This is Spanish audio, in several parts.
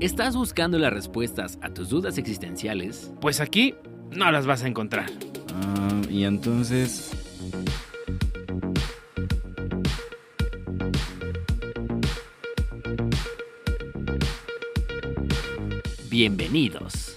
¿Estás buscando las respuestas a tus dudas existenciales? Pues aquí no las vas a encontrar. Ah, y entonces... Bienvenidos.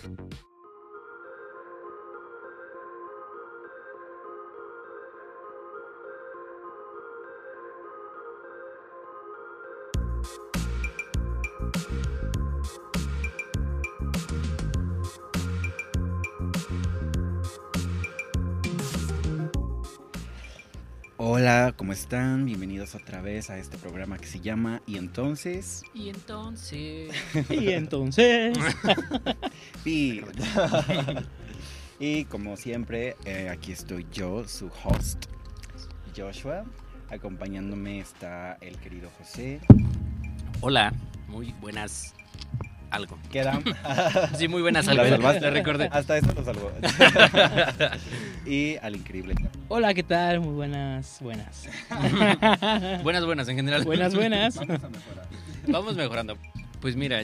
Están? Bienvenidos otra vez a este programa que se llama Y entonces... Y entonces... Y entonces. Y, y como siempre, eh, aquí estoy yo, su host, Joshua. Acompañándome está el querido José. Hola, muy buenas... Algo. Quedan. Sí, muy buenas algo. recordé. Hasta eso lo salvó. y al increíble. Hola, ¿qué tal? Muy buenas, buenas. Buenas, buenas en general. Buenas, buenas. Vamos mejorando. Pues mira,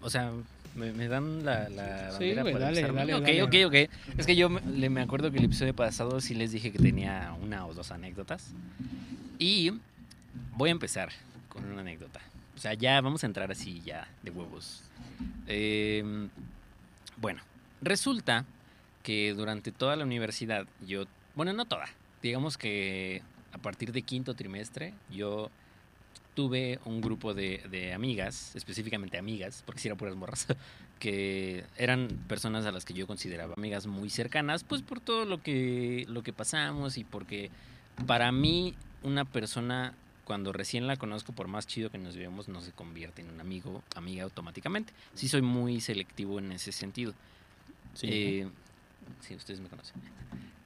o sea, me, me dan la, la Sí, bandera güey, para dale, empezar? dale, Ok, dale. ok, ok. Es que yo me, le- me acuerdo que el episodio pasado sí les dije que tenía una o dos anécdotas. Y voy a empezar con una anécdota. O sea, ya vamos a entrar así ya de huevos. Eh, bueno, resulta que durante toda la universidad yo, bueno, no toda, digamos que a partir de quinto trimestre yo tuve un grupo de, de amigas, específicamente amigas, porque si eran puras morras, que eran personas a las que yo consideraba amigas muy cercanas, pues por todo lo que, lo que pasamos y porque para mí una persona cuando recién la conozco, por más chido que nos vemos, no se convierte en un amigo, amiga automáticamente. Sí soy muy selectivo en ese sentido. Sí. Eh, sí, ustedes me conocen.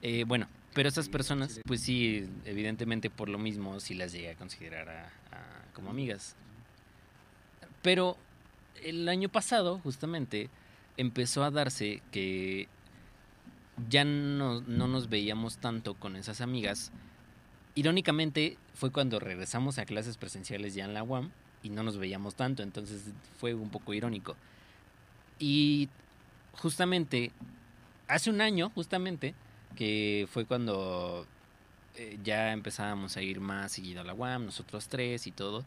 Eh, bueno, pero estas personas, pues sí, evidentemente por lo mismo, sí las llegué a considerar a- como amigas. Pero el año pasado, justamente, empezó a darse que ya no, no nos veíamos tanto con esas amigas. Irónicamente, fue cuando regresamos a clases presenciales ya en la UAM y no nos veíamos tanto, entonces fue un poco irónico. Y justamente, hace un año, justamente, que fue cuando eh, ya empezábamos a ir más seguido a la UAM, nosotros tres y todo,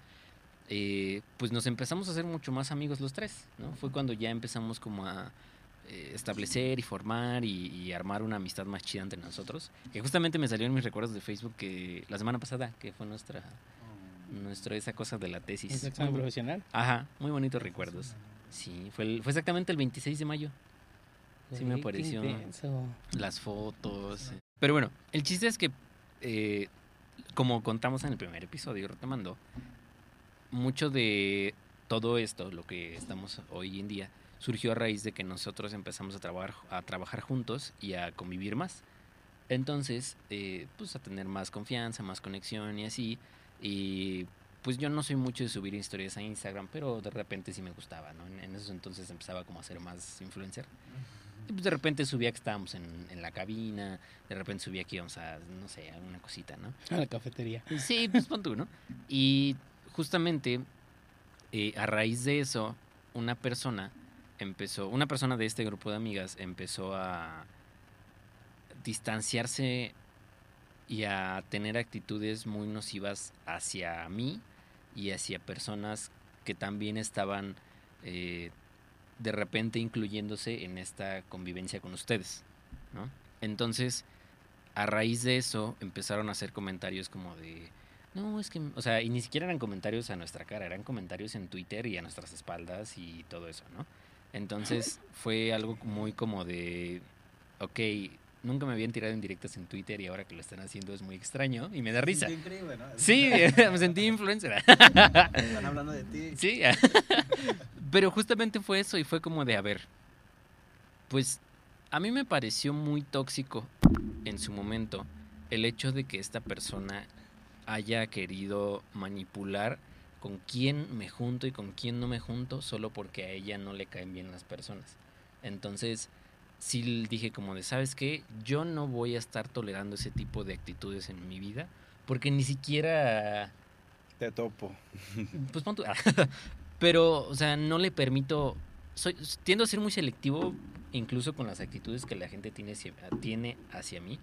eh, pues nos empezamos a hacer mucho más amigos los tres, ¿no? Fue cuando ya empezamos como a eh, establecer y formar y, y armar una amistad más chida entre nosotros, que justamente me salió en mis recuerdos de Facebook que la semana pasada, que fue nuestra, nuestra esa cosa de la tesis. ¿Es examen profesional? Ajá, muy bonitos recuerdos. Sí, fue, el- fue exactamente el 26 de mayo. Sí me apareció. Las fotos. Pero bueno, el chiste es que, eh, como contamos en el primer episodio, retomando, mucho de todo esto, lo que estamos hoy en día, surgió a raíz de que nosotros empezamos a trabajar, a trabajar juntos y a convivir más. Entonces, eh, pues a tener más confianza, más conexión y así. Y pues yo no soy mucho de subir historias a Instagram, pero de repente sí me gustaba, ¿no? En, en esos entonces empezaba como a ser más influencer. Y pues de repente subía que estábamos en, en la cabina, de repente subía que íbamos a, no sé, alguna cosita, ¿no? A la cafetería. Sí, pues pon tú, ¿no? Y justamente eh, a raíz de eso, una persona empezó, una persona de este grupo de amigas empezó a distanciarse y a tener actitudes muy nocivas hacia mí y hacia personas que también estaban eh, de repente incluyéndose en esta convivencia con ustedes, ¿no? Entonces, a raíz de eso empezaron a hacer comentarios como de, no, es que, o sea, y ni siquiera eran comentarios a nuestra cara, eran comentarios en Twitter y a nuestras espaldas y todo eso, ¿no? Entonces fue algo muy como de, ok, nunca me habían tirado en directas en Twitter y ahora que lo están haciendo es muy extraño y me da risa. increíble, ¿no? Sí, me sentí influencer. Están hablando de ti. Sí, pero justamente fue eso y fue como de, a ver, pues a mí me pareció muy tóxico en su momento el hecho de que esta persona haya querido manipular con quién me junto y con quién no me junto solo porque a ella no le caen bien las personas. Entonces, sí dije como de, ¿sabes qué? Yo no voy a estar tolerando ese tipo de actitudes en mi vida porque ni siquiera Te topo. pues pon tú- Pero, o sea, no le permito. Soy, tiendo a ser muy selectivo, incluso con las actitudes que la gente tiene hacia, tiene hacia mí.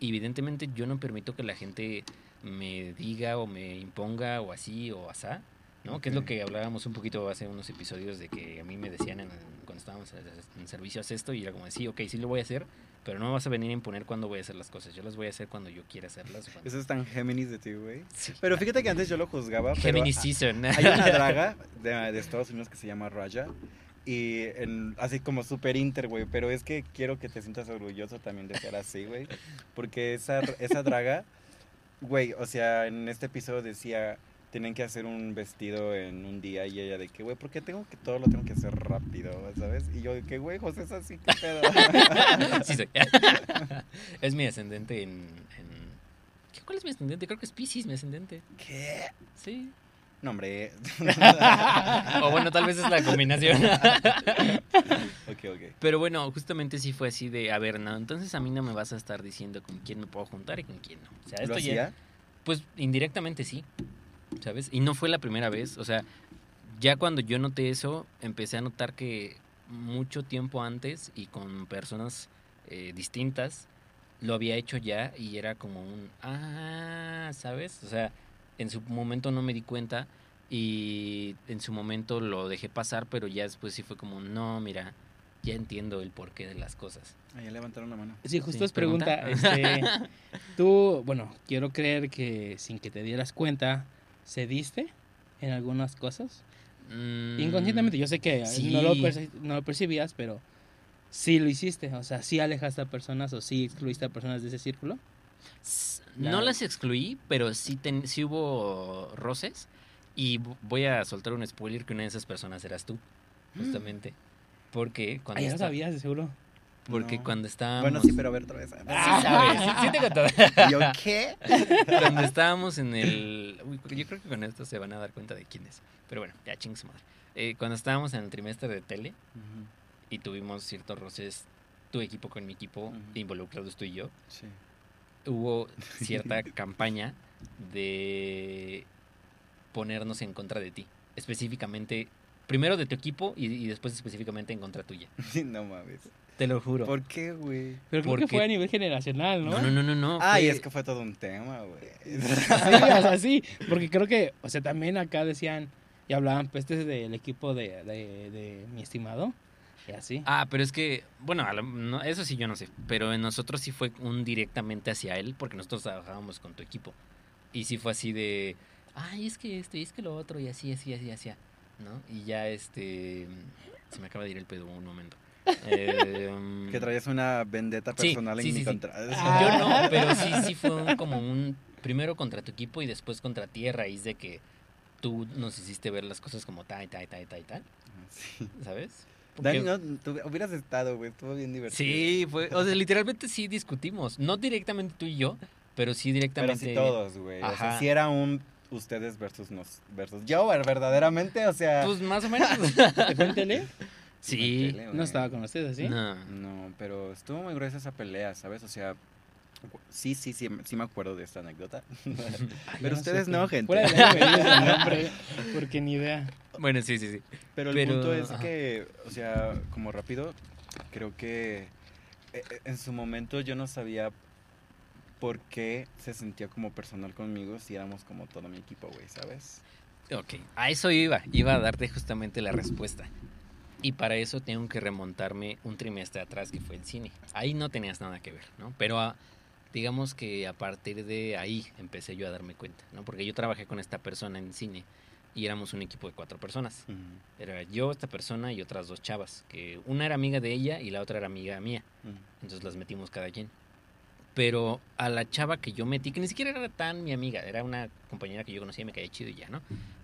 Evidentemente, yo no permito que la gente me diga o me imponga o así o asá, ¿no? Que es lo que hablábamos un poquito hace unos episodios de que a mí me decían en- cuando estábamos en, en servicio haz esto y era como, sí, ok, sí lo voy a hacer, pero no me vas a venir a imponer cuándo voy a hacer las cosas. Yo las voy a hacer cuando yo quiera hacerlas. cuando- Eso es tan Géminis de ti, güey. Sí. Pero fíjate que antes yo lo juzgaba. pero Gemini a- Season. Hay una draga de, de Estados Unidos que se llama Raya. Y en- así como super inter, güey. Pero es que quiero que te sientas orgulloso también de ser así, güey. Porque esa, esa draga, güey, o sea, en este episodio decía, tienen que hacer un vestido en un día. Y ella de que, güey, ¿por qué tengo que todo lo tengo que hacer rápido, ¿sabes? Y yo de que, güey, José es así, qué pedo. Sí soy. es mi ascendente en, en- ¿Qué- ¿Cuál es mi ascendente? Creo que es Pisces mi ascendente. ¿Qué? Sí. No, hombre. o bueno, tal vez es la combinación. ok, ok. Pero bueno, justamente sí fue así de, a ver, no, entonces a mí no me vas a estar diciendo con quién me puedo juntar y con quién no. O sea, ¿Lo esto ya, hacía? pues indirectamente sí, ¿sabes? Y no fue la primera vez, o sea, ya cuando yo noté eso, empecé a notar que mucho tiempo antes y con personas eh, distintas, lo había hecho ya y era como un, ah, ¿sabes? O sea, en su momento no me di cuenta y en su momento lo dejé pasar, pero ya después sí fue como, no, mira, ya entiendo el porqué de las cosas. Ah, ya levantaron la mano. Sí, justo Sí, es pregunta. pregunta. Este, tú, bueno, quiero creer que sin que te dieras cuenta, ¿cediste en algunas cosas? Mm, Inconscientemente, yo sé que sí. no, lo perci- no lo percibías, pero sí lo hiciste. O sea, sí alejaste a personas o sí excluiste a personas de ese círculo. La- No las excluí, pero sí, ten- sí hubo roces. Y voy a soltar un spoiler que una de esas personas eras tú, justamente. Porque cuando, Ah, ya lo sabías, seguro. Porque No. cuando estábamos... Bueno, sí, pero otra vez. Sí sabes, sí, sí te conté. ¿Y yo qué? Cuando estábamos en el... uy, yo creo que con esto se van a dar cuenta de quién es. Pero bueno, ya ching su madre. Eh, cuando estábamos en el trimestre de tele y tuvimos ciertos roces, tu equipo con mi equipo, Ujú. involucrados tú y yo, Sí. hubo cierta campaña de ponernos en contra de ti. Específicamente, primero de tu equipo y, y después específicamente en contra tuya. No mames. Te lo juro. ¿Por qué, güey? Pero creo que Porque- fue a nivel generacional, ¿no? No, no, no, no. no Ay, fue- es que fue todo un tema, güey. Sí, o sea, sí, porque creo que, o sea, también acá decían y hablaban pestes del equipo de, de, de mi estimado, y así. Ah, pero es que, bueno, no, eso sí yo no sé, pero en nosotros sí fue un directamente hacia él, porque nosotros trabajábamos con tu equipo. Y sí fue así de, ay, es que esto, y es que lo otro, y así, así, así, así, ¿no? Y ya, este, se me acaba de ir el pedo un momento. Eh, Que traías una vendetta Sí, personal en sí, mi sí, contra. Ah. Yo no, pero sí, sí fue un- como un, primero contra tu equipo y después contra ti a raíz de que tú nos hiciste ver las cosas como tal, tal, tal, tal, tal, Sí. ¿sabes? Dani, no, tú hubieras estado, güey. Estuvo bien divertido. Sí, fue, o sea, literalmente sí discutimos, no directamente tú y yo, pero sí Pero directamente. sí todos, güey. O sea, Ajá. sí era un ustedes versus nos versus yo, verdaderamente, o sea. Pues más o menos. ¿Te cuéntele? Sí. Tele. No estaba con ustedes, ¿sí? No. No, pero estuvo muy gruesa esa pelea, ¿sabes? O sea, sí, sí, sí, sí me acuerdo de esta anécdota. Ay, Pero ya ustedes no, gente. Porque ni idea. Bueno, sí, sí, sí. Pero el punto es ajá. que, o sea, como rápido, creo que eh, eh, en su momento yo no sabía por qué se sentía como personal conmigo si éramos como todo mi equipo, güey, ¿sabes? Ok, a eso iba. Iba a darte justamente la respuesta. Y para eso tengo que remontarme un trimestre atrás, que fue el cine. Ahí no tenías nada que ver, ¿no? Pero a- digamos que a partir de ahí empecé yo a darme cuenta, ¿no? Porque yo trabajé con esta persona en cine y éramos un equipo de cuatro personas. Ujú, Era yo, esta persona y otras dos chavas, que una era amiga de ella y la otra era amiga mía. ujú. Entonces las metimos cada quien. Pero a la chava que yo metí, que ni siquiera era tan mi amiga, era una compañera que yo conocía y me caía chido y ya, ¿no?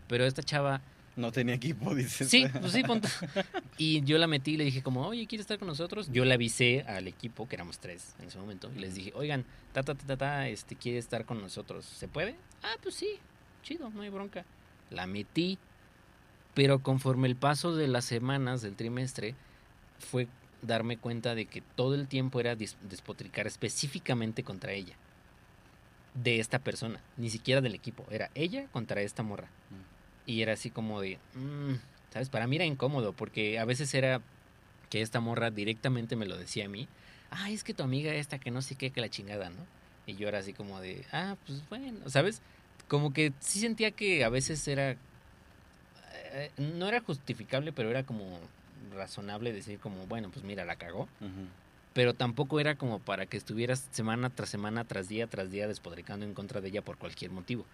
Pero esta chava, No tenía equipo, dices. sí, pues sí, punto. Y yo la metí y le dije como, oye, ¿quieres estar con nosotros? Yo le avisé al equipo, que éramos tres en ese momento, y les dije, oigan, ta, ta, ta, ta, ta, este, ¿quiere estar con nosotros? ¿Se puede? Ah, pues sí, chido, no hay bronca. La metí, pero conforme el paso de las semanas del trimestre, fue darme cuenta de que todo el tiempo era despotricar específicamente contra ella. De esta persona, ni siquiera del equipo, era ella contra esta morra. Y era así como de, mm, ¿sabes? Para mí era incómodo porque a veces era que esta morra directamente me lo decía a mí. Ah, es que tu amiga esta que no sé qué, que la chingada, ¿no? Y yo era así como de, ah, pues bueno, ¿sabes? Como que sí sentía que a veces era, eh, no era justificable, pero era como razonable decir como, bueno, pues mira, la cagó. Pero tampoco era como para que estuvieras semana tras semana, tras día, tras día despodricando en contra de ella por cualquier motivo,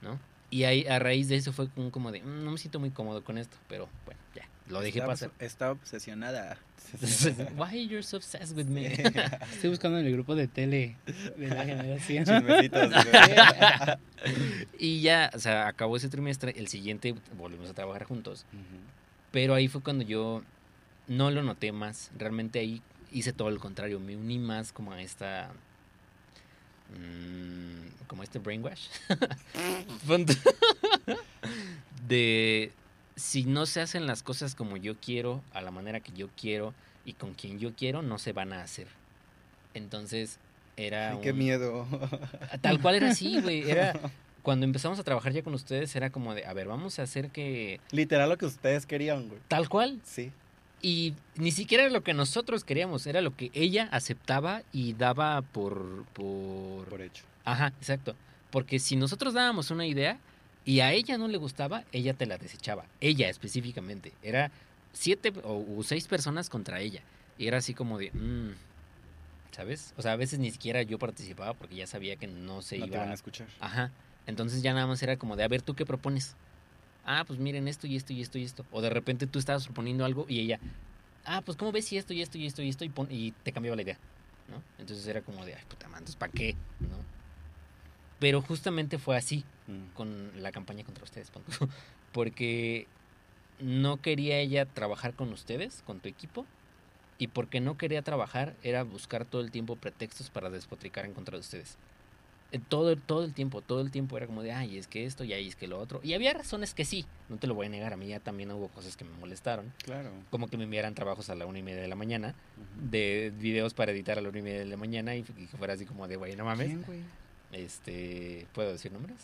¿no? Y ahí, a raíz de eso fue como, como de, "Mm, no me siento muy cómodo con esto, pero bueno, ya, lo dejé Está- pasar. Está obsesionada. Why you're so obsessed with me? Estoy buscando en el grupo de tele de la generación. Y ya, o sea, acabó ese trimestre, el siguiente volvimos a trabajar juntos. Pero ahí fue cuando yo no lo noté más. Realmente ahí hice todo lo contrario. Me uní más como a esta. Mm, como este brainwash. De si no se hacen las cosas como yo quiero, a la manera que yo quiero y con quien yo quiero, no se van a hacer. Entonces era. Ay, qué miedo. Tal cual era así, güey. Era. Cuando empezamos a trabajar ya con ustedes, era como de, a ver, vamos a hacer que. Literal lo que ustedes querían, güey. Tal cual, Sí. Y ni siquiera era lo que nosotros queríamos, era lo que ella aceptaba y daba por... por... Por hecho. Ajá, exacto. Porque si nosotros dábamos una idea y a ella no le gustaba, ella te la desechaba. Ella específicamente. Era siete o o seis personas contra ella. Y era así como de... mm, ¿Sabes? O sea, a veces ni siquiera yo participaba porque ya sabía que no se No te iba van a escuchar. Ajá. Entonces ya nada más era como de, a ver, ¿tú qué propones? Ah, pues miren esto y esto y esto y esto. O de repente tú estabas proponiendo algo y ella, ah, pues ¿cómo ves si esto y esto y esto y esto? Y, pon- y te cambiaba la idea, ¿no? Entonces era como de, ay, puta madre, ¿para qué? ¿No? Pero justamente fue así Mm. con la campaña contra ustedes, porque no quería ella trabajar con ustedes, con tu equipo, y porque no quería trabajar era buscar todo el tiempo pretextos para despotricar en contra de ustedes. Eh, Todo, todo el tiempo, todo el tiempo era como de, ay, es que esto y ay, es que lo otro. Y había razones que sí, no te lo voy a negar, a mí ya también hubo cosas que me molestaron, Claro. como que me enviaran trabajos a la una y media de la mañana, de videos para editar a la una y media de la mañana y, y que fuera así como de, güey, no mames. ¿Quién, güey? Este, ¿puedo decir nombres?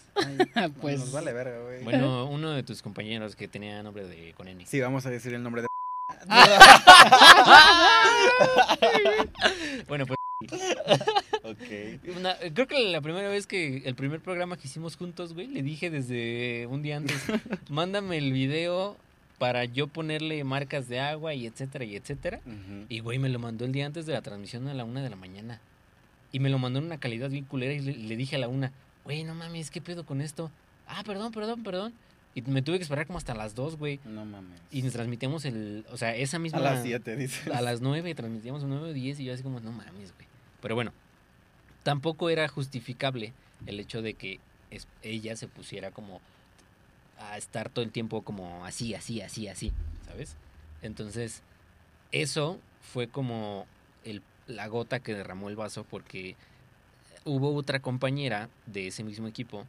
Ay, Pues- Nos vale verga, güey. Bueno, uno de tus compañeros que tenía nombre de con N. Sí, vamos a decir el nombre de. Bueno, pues ok. una- creo que la primera vez que el primer programa que hicimos juntos, güey, le dije desde un día antes, mándame el video para yo ponerle marcas de agua y etcétera y etcétera. Y güey, me lo mandó el día antes de la transmisión a la una de la mañana. Y me lo mandó en una calidad bien culera y le, le dije a la una, güey, no mames, ¿qué pedo con esto? Ah, perdón, perdón, perdón. Y me tuve que esperar como hasta las dos, güey. No mames. Y nos transmitimos el, o sea, esa misma... A las 7, dice. A las 9 transmitíamos 9 o 10 y yo así como, no mames, güey. Pero bueno, tampoco era justificable el hecho de que es- ella se pusiera como a estar todo el tiempo como así, así, así, así, ¿sabes? Entonces, eso fue como el, la gota que derramó el vaso porque hubo otra compañera de ese mismo equipo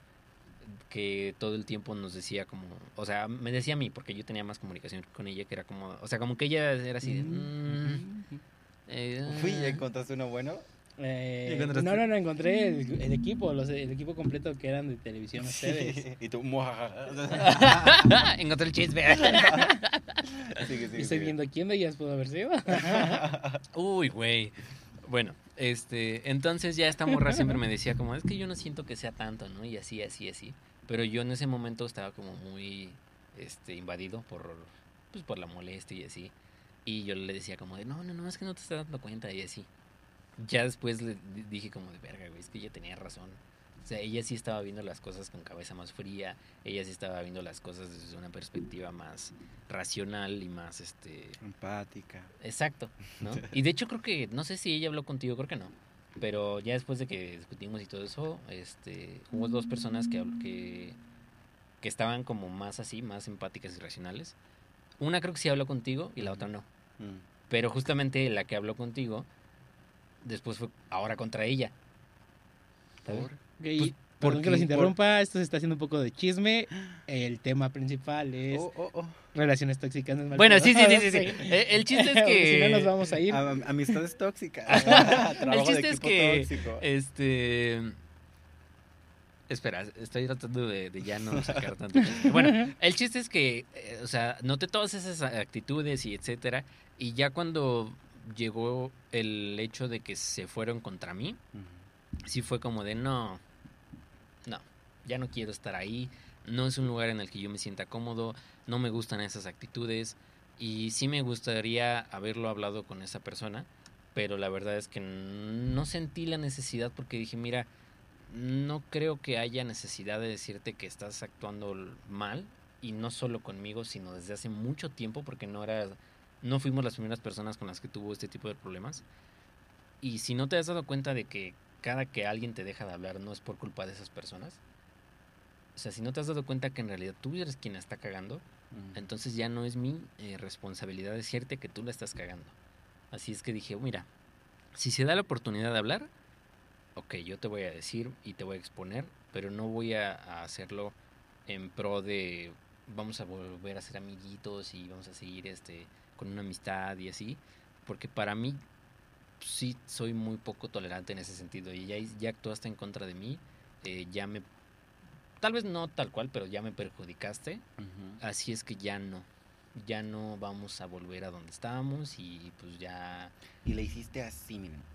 que todo el tiempo nos decía como, o sea, me decía a mí, porque yo tenía más comunicación con ella, que era como, o sea, como que ella era así de, "Mm, eh, Fui, ¿ya encontraste uno bueno? Eh, no, no, no, encontré el, el equipo, los, el equipo completo que eran de televisión ustedes. y tú, muajaja. Encontré el chisme. Sigue, Y sigue, estoy sigue. viendo quién de ellas pudo haber sido. Uy, güey. Bueno, este, entonces ya esta morra siempre me decía como, es que yo no siento que sea tanto, ¿no? Y así, así, así. Pero yo en ese momento estaba como muy, este, invadido por, pues, por la molestia y así. Y yo le decía como de, no, no, no, es que no te estás dando cuenta y así. Ya después le di- dije como de, verga, güey, es que ella tenía razón. O sea, ella sí estaba viendo las cosas con cabeza más fría, ella sí estaba viendo las cosas desde una perspectiva más racional y más, este, Empática. Exacto, ¿no? Y de hecho creo que, no sé si ella habló contigo, creo que no. Pero ya después de que discutimos y todo eso, este, hubo dos personas que, que, que estaban como más así, más empáticas y racionales. Una creo que sí habló contigo y la otra no. Mm. Pero justamente la que habló contigo, después fue ahora contra ella. ¿Por? Ok, Pues, perdón porque- que los interrumpa, esto se está haciendo un poco de chisme. El tema principal es Oh, oh, oh. relaciones tóxicas. no es mal Bueno, sí, sí, sí, sí, sí. Eh, El chiste es Porque si no nos que... vamos a ir. Am- amistades tóxicas. De chiste es que, tóxico. Este. Espera, estoy tratando de, de ya no sacar tanto. Bueno, el chiste es que, eh, o sea, noté todas esas actitudes y etcétera. Y ya cuando llegó el hecho de que se fueron contra mí, sí fue como de no, no, ya no quiero estar ahí. No es un lugar en el que yo me sienta cómodo. No me gustan esas actitudes. Y sí me gustaría haberlo hablado con esa persona. Pero la verdad es que no sentí la necesidad porque dije, mira, no creo que haya necesidad de decirte que estás actuando mal y no solo conmigo, sino desde hace mucho tiempo porque no era no fuimos las primeras personas con las que tuvo este tipo de problemas. Y si no te has dado cuenta de que cada que alguien te deja de hablar no es por culpa de esas personas, o sea, si no te has dado cuenta que en realidad tú eres quien la está cagando, entonces ya no es mi eh, responsabilidad decirte que tú la estás cagando. Así es que dije, mira, si se da la oportunidad de hablar, ok, yo te voy a decir y te voy a exponer, pero no voy a, a hacerlo en pro de vamos a volver a ser amiguitos y vamos a seguir este con una amistad y así, porque para mí sí soy muy poco tolerante en ese sentido y ya, ya actuaste en contra de mí, eh, ya me, tal vez no tal cual, pero ya me perjudicaste, así es que ya no, ya no vamos a volver a donde estábamos y pues ya... Y le hiciste así, miren.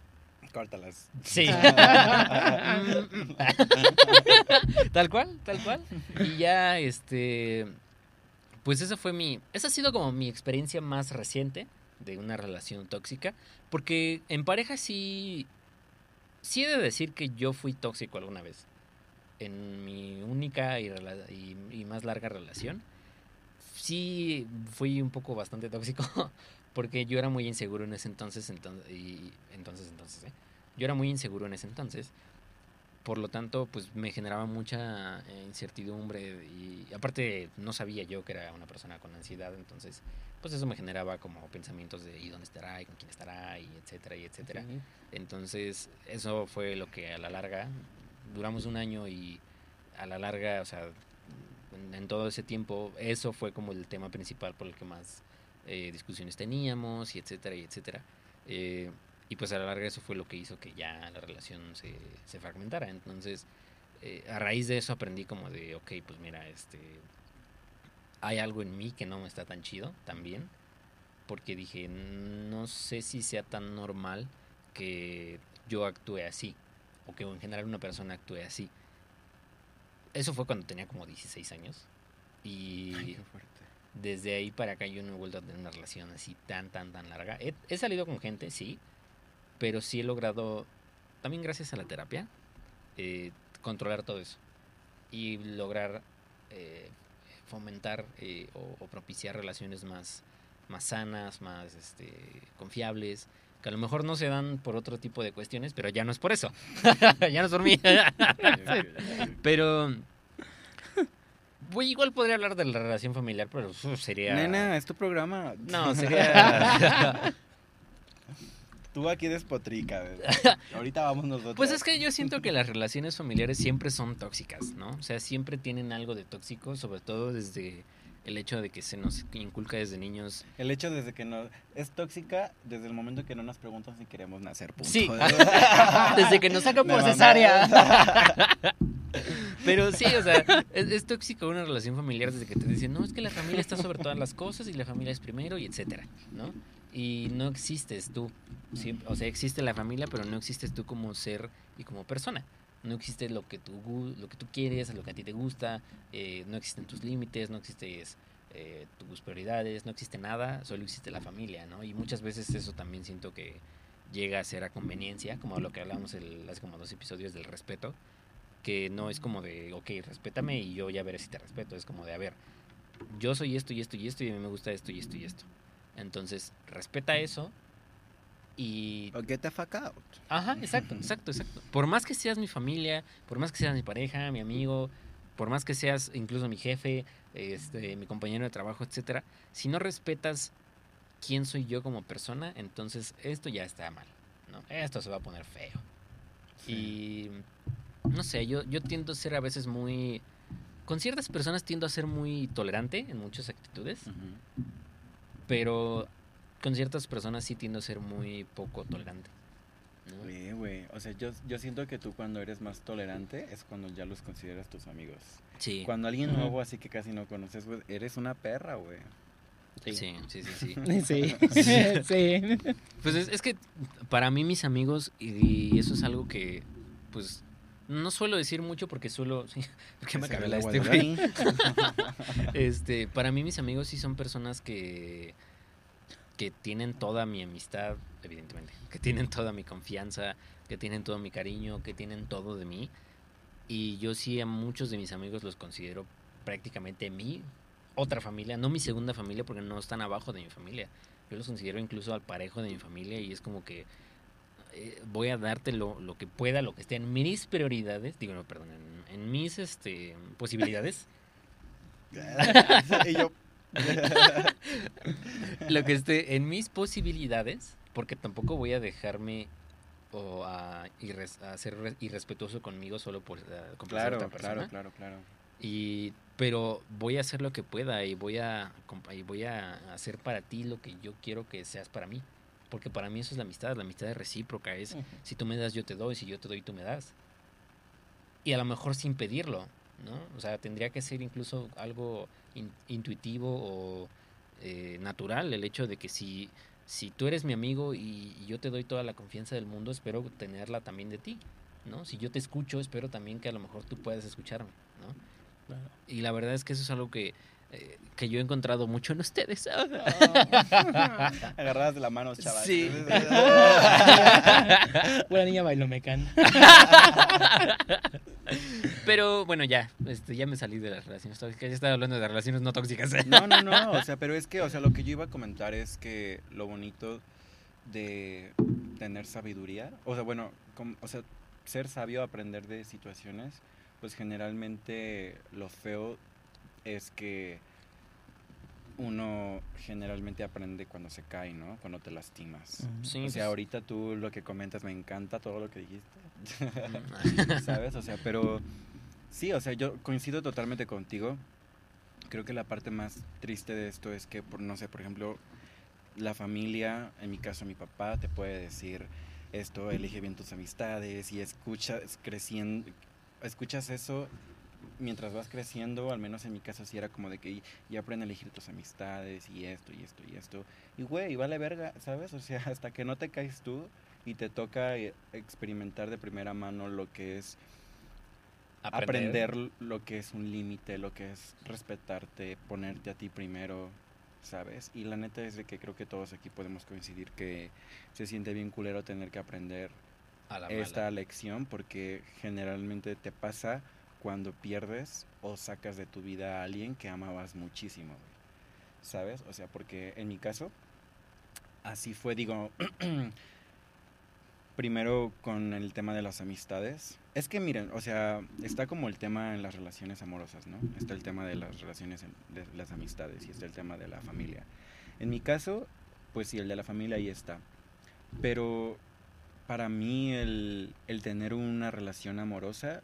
Córtalas. Sí. tal cual, tal cual. Y ya, este, pues esa fue mi, esa ha sido como mi experiencia más reciente de una relación tóxica, porque en pareja sí, sí he de decir que yo fui tóxico alguna vez, en mi única y, más larga relación. Sí fui un poco bastante tóxico, porque yo era muy inseguro en ese entonces, entonces, entonces, entonces, ¿eh? Yo era muy inseguro en ese entonces por lo tanto, pues me generaba mucha eh, incertidumbre y aparte no sabía yo que era una persona con ansiedad, entonces pues eso me generaba como pensamientos de ¿y dónde estará? ¿y con quién estará? y etcétera y etcétera. Entonces, eso fue lo que a la larga duramos un año y a la larga, o sea, en, todo ese tiempo eso fue como el tema principal por el que más eh, discusiones teníamos y etcétera y etcétera. Eh, y pues a la larga eso fue lo que hizo que ya la relación se, se fragmentara. Entonces, eh, a raíz de eso aprendí como de, ok, pues mira, este, hay algo en mí que no me está tan chido también. Porque dije, no sé si sea tan normal que yo actúe así. O que en general una persona actúe así. Eso fue cuando tenía como 16 años. Y desde ahí para acá yo no he vuelto a tener una relación así tan, tan, tan larga. he salido con gente, sí pero sí he logrado, también gracias a la terapia, eh, controlar todo eso y lograr eh, fomentar eh, o, propiciar relaciones más, más sanas, más este, confiables, que a lo mejor no se dan por otro tipo de cuestiones, pero ya no es por eso, ya no es por mí. pero voy igual podría hablar de la relación familiar, pero sería... Nena, es tu programa. No, sería... Tú aquí despotrica, Ahorita vamos nosotros. Pues es que yo siento que las relaciones familiares siempre son tóxicas, ¿no? O sea, siempre tienen algo de tóxico, sobre todo desde el hecho de que se nos inculca desde niños. El hecho desde que no es tóxica desde el momento que no nos preguntan si queremos nacer. Punto. Sí. desde que nos sacan por cesárea. Pero sí, o sea, es, es tóxico una relación familiar desde que te dicen, no, es que la familia está sobre todas las cosas y la familia es primero y etcétera, ¿no? Y no existes tú. O sea, existe la familia, pero no existes tú como ser y como persona. No existe lo que tú, lo que tú quieres, lo que a ti te gusta, eh, no existen tus límites, no existes eh, tus prioridades, no existe nada, solo existe la familia, ¿no? Y muchas veces eso también siento que llega a ser a conveniencia, como lo que hablamos el, hace como dos episodios del respeto, que no es como de, ok, respétame y yo ya veré si te respeto, es como de, a ver, yo soy esto y esto y esto y a mí me gusta esto y esto y esto. Entonces, respeta eso y... O get the fuck out. Ajá, exacto, exacto, exacto. Por más que seas mi familia, por más que seas mi pareja, mi amigo, por más que seas incluso mi jefe, este, mi compañero de trabajo, etcétera, si no respetas quién soy yo como persona, entonces esto ya está mal, ¿no? Esto se va a poner feo. Y no sé, yo, yo tiendo a ser a veces muy... Con ciertas personas tiendo a ser muy tolerante en muchas actitudes. Pero con ciertas personas sí tiendo a ser muy poco tolerante. ¿no? Sí, güey. O sea, yo, yo siento que tú cuando eres más tolerante es cuando ya los consideras tus amigos. Sí, Cuando alguien nuevo, así que casi no conoces, güey, eres una perra, güey. sí, sí, sí, sí. Sí, sí. Pues es, es que para mí mis amigos, y, y eso es algo que, pues, no suelo decir mucho porque suelo... Sí, porque me acabé la este, güey. Este, para mí mis amigos sí son personas que que tienen toda mi amistad, evidentemente, que tienen toda mi confianza, que tienen todo mi cariño, que tienen todo de mí. Y yo sí a muchos de mis amigos los considero prácticamente mi otra familia, no mi segunda familia porque no están abajo de mi familia. Yo los considero incluso al parejo de mi familia y es como que eh, voy a darte lo, lo que pueda, lo que esté en mis prioridades, digo, no, perdón, en, en mis este, posibilidades. y yo, lo que esté en mis posibilidades, porque tampoco voy a dejarme o a, irres- a ser re- irrespetuoso conmigo solo por eh, complacer a claro, otra persona. claro, claro, claro. Y, pero voy a hacer lo que pueda y voy a y voy a hacer para ti lo que yo quiero que seas para mí. Porque para mí eso es la amistad, la amistad es recíproca, es si tú me das yo te doy, si yo te doy tú me das. Y a lo mejor sin pedirlo, ¿no? O sea, tendría que ser incluso algo in- intuitivo o eh, natural el hecho de que si, si tú eres mi amigo y, y yo te doy toda la confianza del mundo, espero tenerla también de ti, ¿no? Si yo te escucho, espero también que a lo mejor tú puedas escucharme, ¿no? Claro. Y la verdad es que eso es algo que, eh, que yo he encontrado mucho en ustedes. Agarradas de la mano, chaval. Sí. Buena niña bailomecana. Pero bueno, ya, este, ya me salí de las relaciones tóxicas. Ya estaba hablando de relaciones no tóxicas. No, no, no, o sea, pero es que, o sea, lo que yo iba a comentar es que lo bonito de tener sabiduría, o sea, bueno, com- o sea, ser sabio, aprender de situaciones, pues generalmente lo feo es que uno generalmente aprende cuando se cae, ¿no? Cuando te lastimas. Sí, O pues, sea, ahorita tú lo que comentas me encanta todo lo que dijiste. ¿Sabes? O sea, pero sí, o sea, yo coincido totalmente contigo. Creo que la parte más triste de esto es que, por, no sé, por ejemplo, la familia, en mi caso mi papá, te puede decir esto, elige bien tus amistades y escuchas creciendo, escuchas eso mientras vas creciendo, al menos en mi caso sí era como de que ya aprende a elegir tus amistades y esto y esto y esto. Y güey, vale verga, ¿sabes? O sea, hasta que no te caes tú y te toca eh, experimentar de primera mano lo que es aprender, lo que es un límite, lo que es respetarte, ponerte a ti primero, ¿sabes? Y la neta es de que creo que todos aquí podemos coincidir que se siente bien culero tener que aprender a la esta lección porque generalmente te pasa cuando pierdes o sacas de tu vida a alguien que amabas muchísimo, güey. ¿sabes? O sea, porque en mi caso, así fue, digo, primero con el tema de las amistades. Es que miren, o sea, está como el tema en las relaciones amorosas, ¿no? Está el tema de las relaciones, de las amistades y está el tema de la familia. En mi caso, pues sí, el de la familia ahí está. Pero para mí el, el tener una relación amorosa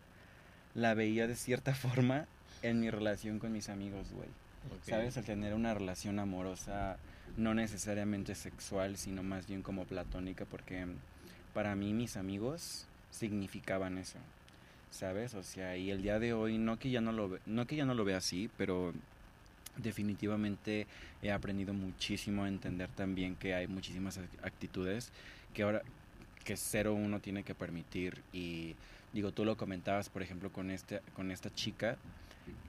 la veía de cierta forma en mi relación con mis amigos, güey. Ok. ¿Sabes? El tener una relación amorosa, no necesariamente sexual, sino más bien como platónica, porque para mí mis amigos significaban eso. ¿Sabes? O sea, y el día de hoy, no que ya no lo, ve- no que ya no lo vea así, pero definitivamente he aprendido muchísimo a entender también que hay muchísimas ac- actitudes que ahora que cero uno tiene que permitir y digo tú lo comentabas por ejemplo con este con esta chica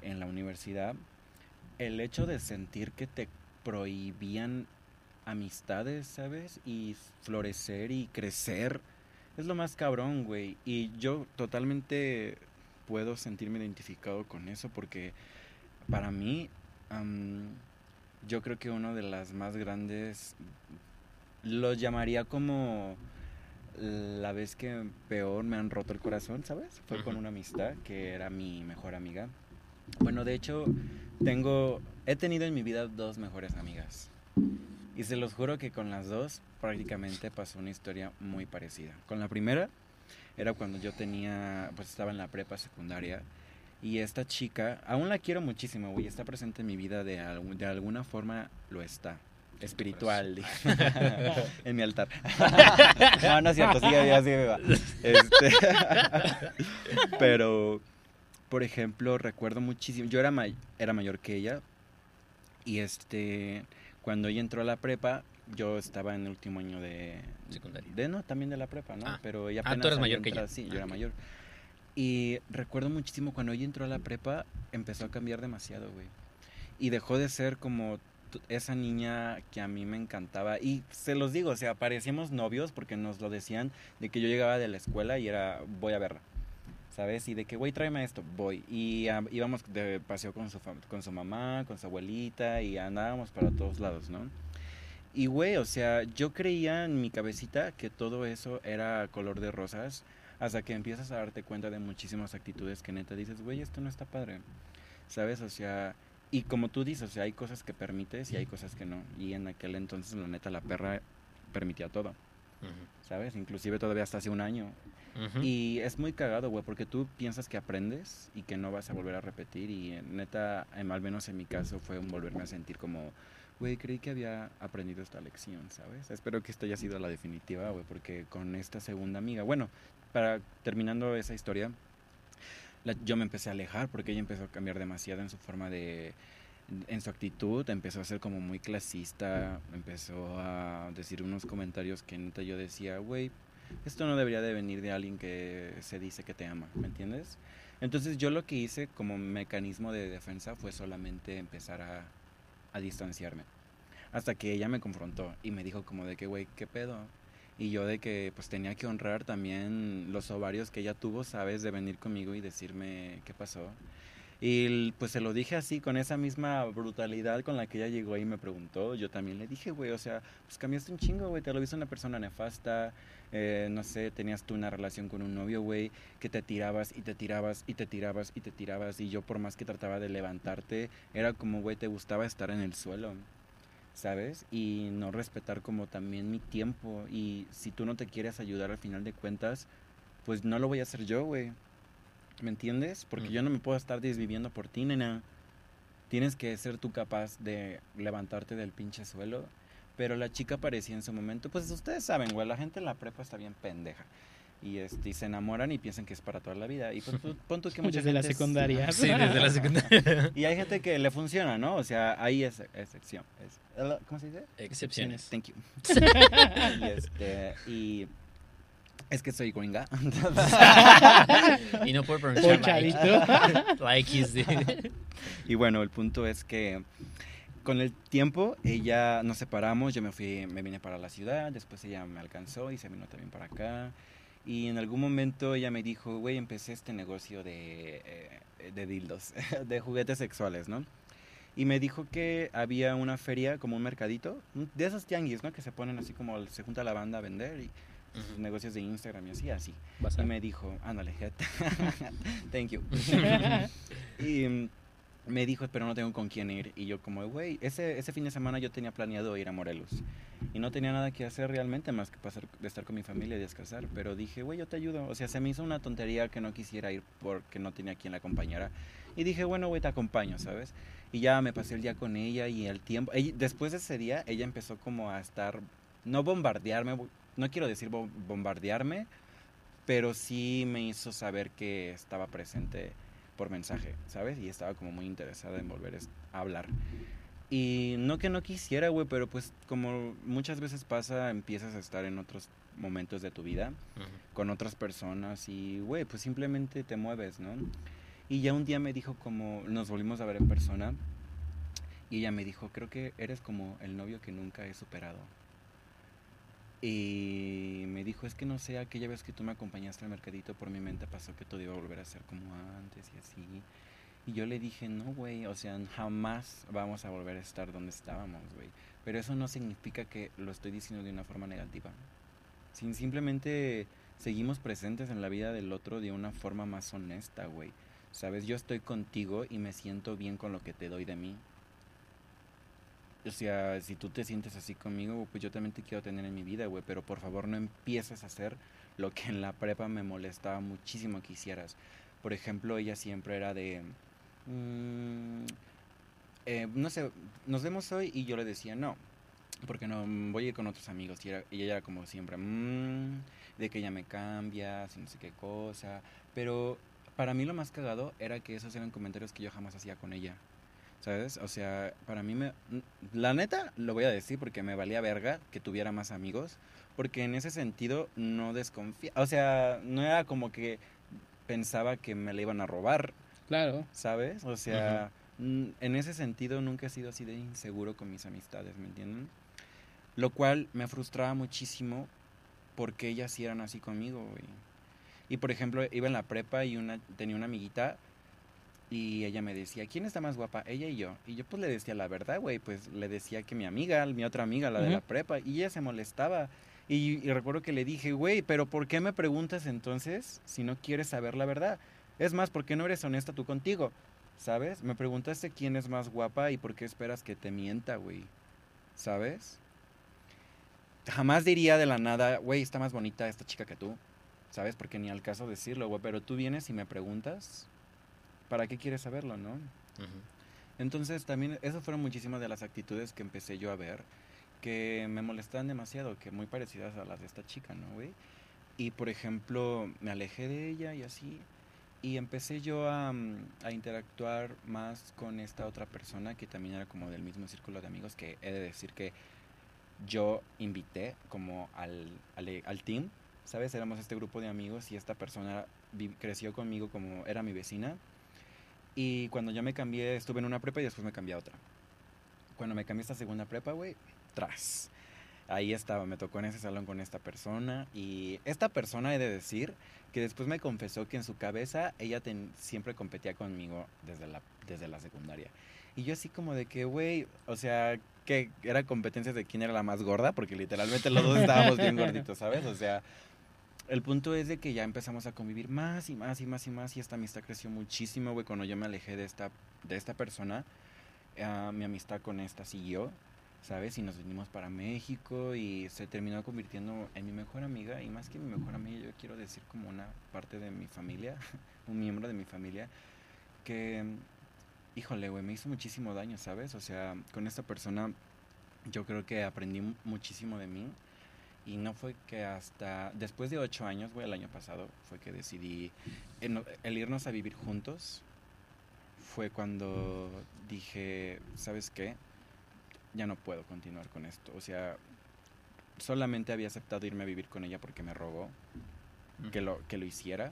en la universidad el hecho de sentir que te prohibían amistades sabes y florecer y crecer es lo más cabrón güey. Y yo totalmente puedo sentirme identificado con eso porque para mí yo creo que uno de las más grandes lo llamaría como la vez que peor me han roto el corazón, ¿sabes? Fue con una amistad que era mi mejor amiga. Bueno, de hecho, tengo, he tenido en mi vida dos mejores amigas. Y se los juro que con las dos prácticamente pasó una historia muy parecida. Con la primera era cuando yo tenía, pues estaba en la prepa secundaria. Y esta chica, aún la quiero muchísimo, güey, está presente en mi vida de, de alguna forma, lo está. Espiritual en mi altar. no, no es cierto, viva, sigue viva. Este, pero, por ejemplo, recuerdo muchísimo, yo era, may- era mayor que ella y este, cuando ella entró a la prepa, yo estaba en el último año de... Secundaria. De, no, también de la prepa, ¿no? Ah. Pero ella Ah, tú apenas eres mayor que ella. entrado, Sí, yo Ah, era ok. mayor. Y recuerdo muchísimo cuando ella entró a la prepa, empezó a cambiar demasiado, güey. Y dejó de ser como esa niña que a mí me encantaba. Y se los digo, o sea, parecíamos novios porque nos lo decían de que yo llegaba de la escuela y era, voy a verla. ¿Sabes? Y de que, güey, tráeme esto, voy. Y íbamos de paseo con su, con su mamá, con su abuelita y andábamos para todos lados, ¿no? Y, güey, o sea, yo creía en mi cabecita que todo eso era color de rosas hasta que empiezas a darte cuenta de muchísimas actitudes que neta dices, güey, esto no está padre. ¿Sabes? O sea, y como tú dices, o sea, hay cosas que permites y hay cosas que no. Y en aquel entonces, la neta, la perra permitía todo. ¿Sabes? Inclusive todavía hasta hace un año. Ujú. Y es muy cagado, güey, porque tú piensas que aprendes y que no vas a volver a repetir. Y eh, neta, em, al menos en mi caso, fue un volverme a sentir como, güey, creí que había aprendido esta lección, ¿sabes? Espero que esta haya sido la definitiva, güey, porque con esta segunda amiga, bueno, para terminando esa historia, yo me empecé a alejar porque ella empezó a cambiar demasiado en su forma de en su actitud, empezó a ser como muy clasista, empezó a decir unos comentarios que neta yo decía, güey, esto no debería de venir de alguien que se dice que te ama, ¿me entiendes? Entonces yo lo que hice como mecanismo de defensa fue solamente empezar a, a distanciarme. Hasta que ella me confrontó y me dijo como de que, güey, ¿qué pedo? Y yo de que pues tenía que honrar también los ovarios que ella tuvo, ¿sabes? De venir conmigo y decirme qué pasó. Y pues se lo dije así, con esa misma brutalidad con la que ella llegó y me preguntó. Yo también le dije, güey, o sea, pues cambiaste un chingo, güey, te lo viste una persona nefasta. eh, no sé, tenías tú una relación con un novio, güey, que te tirabas y te tirabas y te tirabas y te tirabas. Y yo por más que trataba de levantarte, era como, güey, te gustaba estar en el suelo. ¿Sabes? Y no respetar como también mi tiempo. Y si tú no te quieres ayudar al final de cuentas, pues no lo voy a hacer yo, güey. ¿Me entiendes? Porque yo no me puedo estar desviviendo por ti, nena. Tienes que ser tú capaz de levantarte del pinche suelo. Pero la chica parecía en su momento, pues ustedes saben, güey, la gente en la prepa está bien pendeja. Y, este, y se enamoran y piensan que es para toda la vida. Y pues tú- pon tú que mucha Desde la es- secundaria. Sí, desde la secundaria. Y hay gente que le funciona, ¿no? O sea, ahí es excepción. Es- ¿Cómo se dice? Excepciones. Thank you. y este, y es que soy gringa. y no puedo Por pronunciar chavito. like. like is the- y bueno, el punto es que con el tiempo ella nos separamos, yo me fui, me vine para la ciudad, después ella me alcanzó y se vino también para acá. Y en algún momento ella me dijo, güey, empecé este negocio de, eh, de dildos, de juguetes sexuales, ¿no? Y me dijo que había una feria, como un mercadito, de esos tianguis, ¿no? Que se ponen así como, se junta la banda a vender y sus negocios de Instagram y así, así. Y me dijo, ándale. Thank you. y mm, me dijo, pero no tengo con quién ir. Y yo como, güey, ese, ese fin de semana yo tenía planeado ir a Morelos. Y no tenía nada que hacer realmente más que pasar de estar con mi familia y descansar. Pero dije, güey, yo te ayudo. O sea, se me hizo una tontería que no quisiera ir porque no tenía quien la acompañara. Y dije, bueno, güey, te acompaño, ¿sabes? Y ya me pasé el día con ella y el tiempo... ella- después de ese día, ella empezó como a estar... No bombardearme, no quiero decir bo- bombardearme, pero sí me hizo saber que estaba presente por mensaje, ¿sabes? Y estaba como muy interesada en volver a hablar. Y no que no quisiera, güey, pero pues como muchas veces pasa, empiezas a estar en otros momentos de tu vida con otras personas y, güey, pues simplemente te mueves, ¿no? Y ya un día me dijo como, nos volvimos a ver en persona y ella me dijo, creo que eres como el novio que nunca he superado. Y me dijo, es que no sé, aquella vez que tú me acompañaste al mercadito, por mi mente pasó que todo iba a volver a ser como antes y así. Y yo le dije, no, güey, o sea, jamás vamos a volver a estar donde estábamos, güey. Pero eso no significa que lo estoy diciendo de una forma negativa. Sin simplemente seguimos presentes en la vida del otro de una forma más honesta, güey. Sabes, yo estoy contigo y me siento bien con lo que te doy de mí. O sea, si tú te sientes así conmigo, pues yo también te quiero tener en mi vida, güey. Pero por favor no empieces a hacer lo que en la prepa me molestaba muchísimo que hicieras. Por ejemplo, ella siempre era de... mm, eh, no sé, nos vemos hoy y yo le decía no. porque no voy a ir con otros amigos. Y, era- y ella era como siempre, "Mm, de que ella me cambia, si no sé qué cosa. Pero para mí lo más cagado era que esos eran comentarios que yo jamás hacía con ella. ¿Sabes? O sea, para mí me... La neta, lo voy a decir porque me valía verga que tuviera más amigos. Porque en ese sentido no desconfía. O sea, no era como que pensaba que me la iban a robar, Claro. ¿sabes? O sea, mm, en ese sentido nunca he sido así de inseguro con mis amistades, ¿me entienden? Lo cual me frustraba muchísimo porque ellas sí eran así conmigo, güey. Y por ejemplo, iba en la prepa y una, tenía una amiguita y ella me decía, ¿quién está más guapa? Ella y yo. Y yo pues le decía la verdad, güey, pues le decía que mi amiga, mi otra amiga, la de la prepa, y ella se molestaba. Y, y recuerdo que le dije, güey, pero ¿por qué me preguntas entonces si no quieres saber la verdad? Es más, ¿por qué no eres honesta tú contigo? ¿Sabes? Me preguntaste quién es más guapa y por qué esperas que te mienta, güey. ¿Sabes? Jamás diría de la nada, güey, está más bonita esta chica que tú. ¿Sabes? Porque ni al caso decirlo, güey. Pero tú vienes y me preguntas, ¿para qué quieres saberlo, no? Entonces también, esas fueron muchísimas de las actitudes que empecé yo a ver que me molestaban demasiado, que muy parecidas a las de esta chica, ¿no, güey? Y por ejemplo, me alejé de ella y así. Y empecé yo a, mm, a interactuar más con esta otra persona que también era como del mismo círculo de amigos, que he de decir que yo invité como al, al, al team, ¿sabes? Éramos este grupo de amigos y esta persona creció conmigo como era mi vecina. Y cuando yo me cambié, estuve en una prepa y después me cambié a otra. Cuando me cambié a esta segunda prepa, güey, tras. Ahí estaba, me tocó en ese salón con esta persona. Y esta persona, he de decir, que después me confesó que en su cabeza ella ten- siempre competía conmigo desde la, desde la secundaria. Y yo así como de que, güey, o sea, que era competencia de quién era la más gorda, porque literalmente los dos estábamos bien gorditos, ¿sabes? O sea, el punto es de que ya empezamos a convivir más y más y más y más y esta amistad creció muchísimo, güey. Cuando yo me alejé de esta, de esta persona, ah, mi amistad con esta siguió, ¿sabes? Y nos vinimos para México y se terminó convirtiendo en mi mejor amiga y más que mi mejor amiga, yo quiero decir como una parte de mi familia, un miembro de mi familia, que, híjole, güey, me hizo muchísimo daño, ¿sabes? O sea, con esta persona yo creo que aprendí mu- muchísimo de mí. Y no fue que hasta después de ocho años, güey, el año pasado, fue que decidí el, el irnos a vivir juntos. Fue cuando dije, ¿sabes qué? Ya no puedo continuar con esto. O sea, solamente había aceptado irme a vivir con ella porque me rogó que lo, que lo hiciera.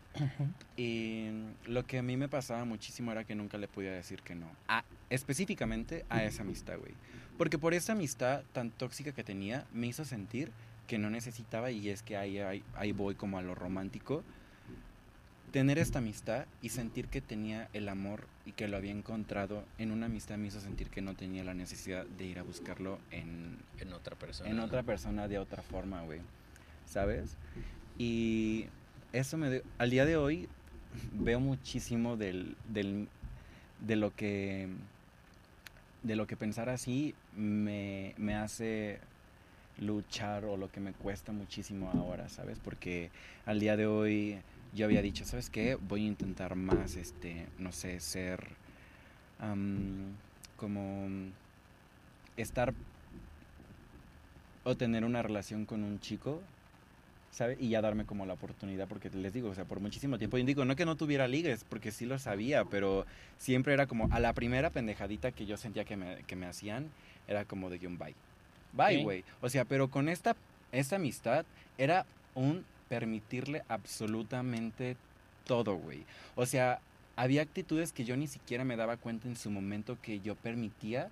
Y lo que a mí me pasaba muchísimo era que nunca le podía decir que no. A- específicamente a esa amistad, güey. Porque por esa amistad tan tóxica que tenía, me hizo sentir que no necesitaba, y es que ahí, ahí, ahí voy como a lo romántico, tener esta amistad y sentir que tenía el amor y que lo había encontrado en una amistad me hizo sentir que no tenía la necesidad de ir a buscarlo en, En otra persona. en ¿no? otra persona de otra forma, güey. ¿Sabes? Y eso me... dio- al día de hoy veo muchísimo del, del, de lo que... De lo que pensar así me, me hace luchar o lo que me cuesta muchísimo ahora, ¿sabes? Porque al día de hoy yo había dicho, ¿sabes qué? Voy a intentar más, este, no sé, ser como estar o tener una relación con un chico, ¿sabe? Y ya darme como la oportunidad, porque les digo, o sea, por muchísimo tiempo, y digo, no que no tuviera ligues, porque sí lo sabía, pero siempre era como, a la primera pendejadita que yo sentía que me, que me hacían, era como de que bye. Bye, güey. O sea, pero con esta, esta amistad era un permitirle absolutamente todo, güey. O sea, había actitudes que yo ni siquiera me daba cuenta en su momento que yo permitía.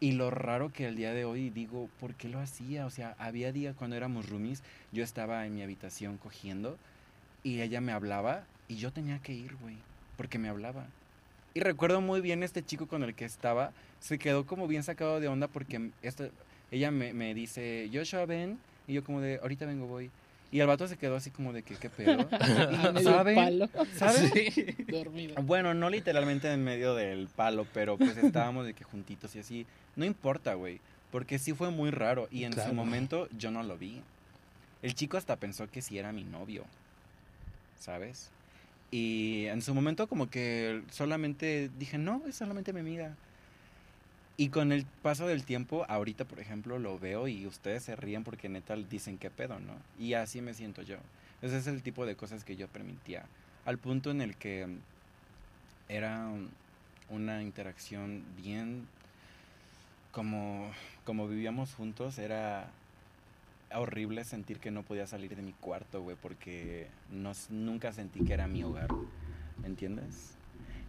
Y lo raro que el día de hoy digo, ¿por qué lo hacía? O sea, había días cuando éramos roomies, yo estaba en mi habitación cogiendo y ella me hablaba y yo tenía que ir, güey, porque me hablaba. Y recuerdo muy bien este chico con el que estaba, se quedó como bien sacado de onda porque esto, ella me, me dice, Joshua, ven, y yo como de, ahorita vengo, voy. Y el vato se quedó así como de que, ¿qué pedo? Y ¿Saben? dormido. Bueno, no literalmente en medio del palo, pero pues estábamos de que juntitos y así. No importa, güey, porque sí fue muy raro y en Claro. su momento yo no lo vi. El chico hasta pensó que sí era mi novio, ¿sabes? Y en su momento como que solamente dije, no, es solamente mi amiga. Y con el paso del tiempo, ahorita, por ejemplo, lo veo y ustedes se ríen porque neta dicen qué pedo, ¿no? Y así me siento yo. Ese es el tipo de cosas que yo permitía. Al punto en el que era una interacción bien como, como vivíamos juntos, era horrible sentir que no podía salir de mi cuarto, güey, porque no, nunca sentí que era mi hogar, ¿me entiendes?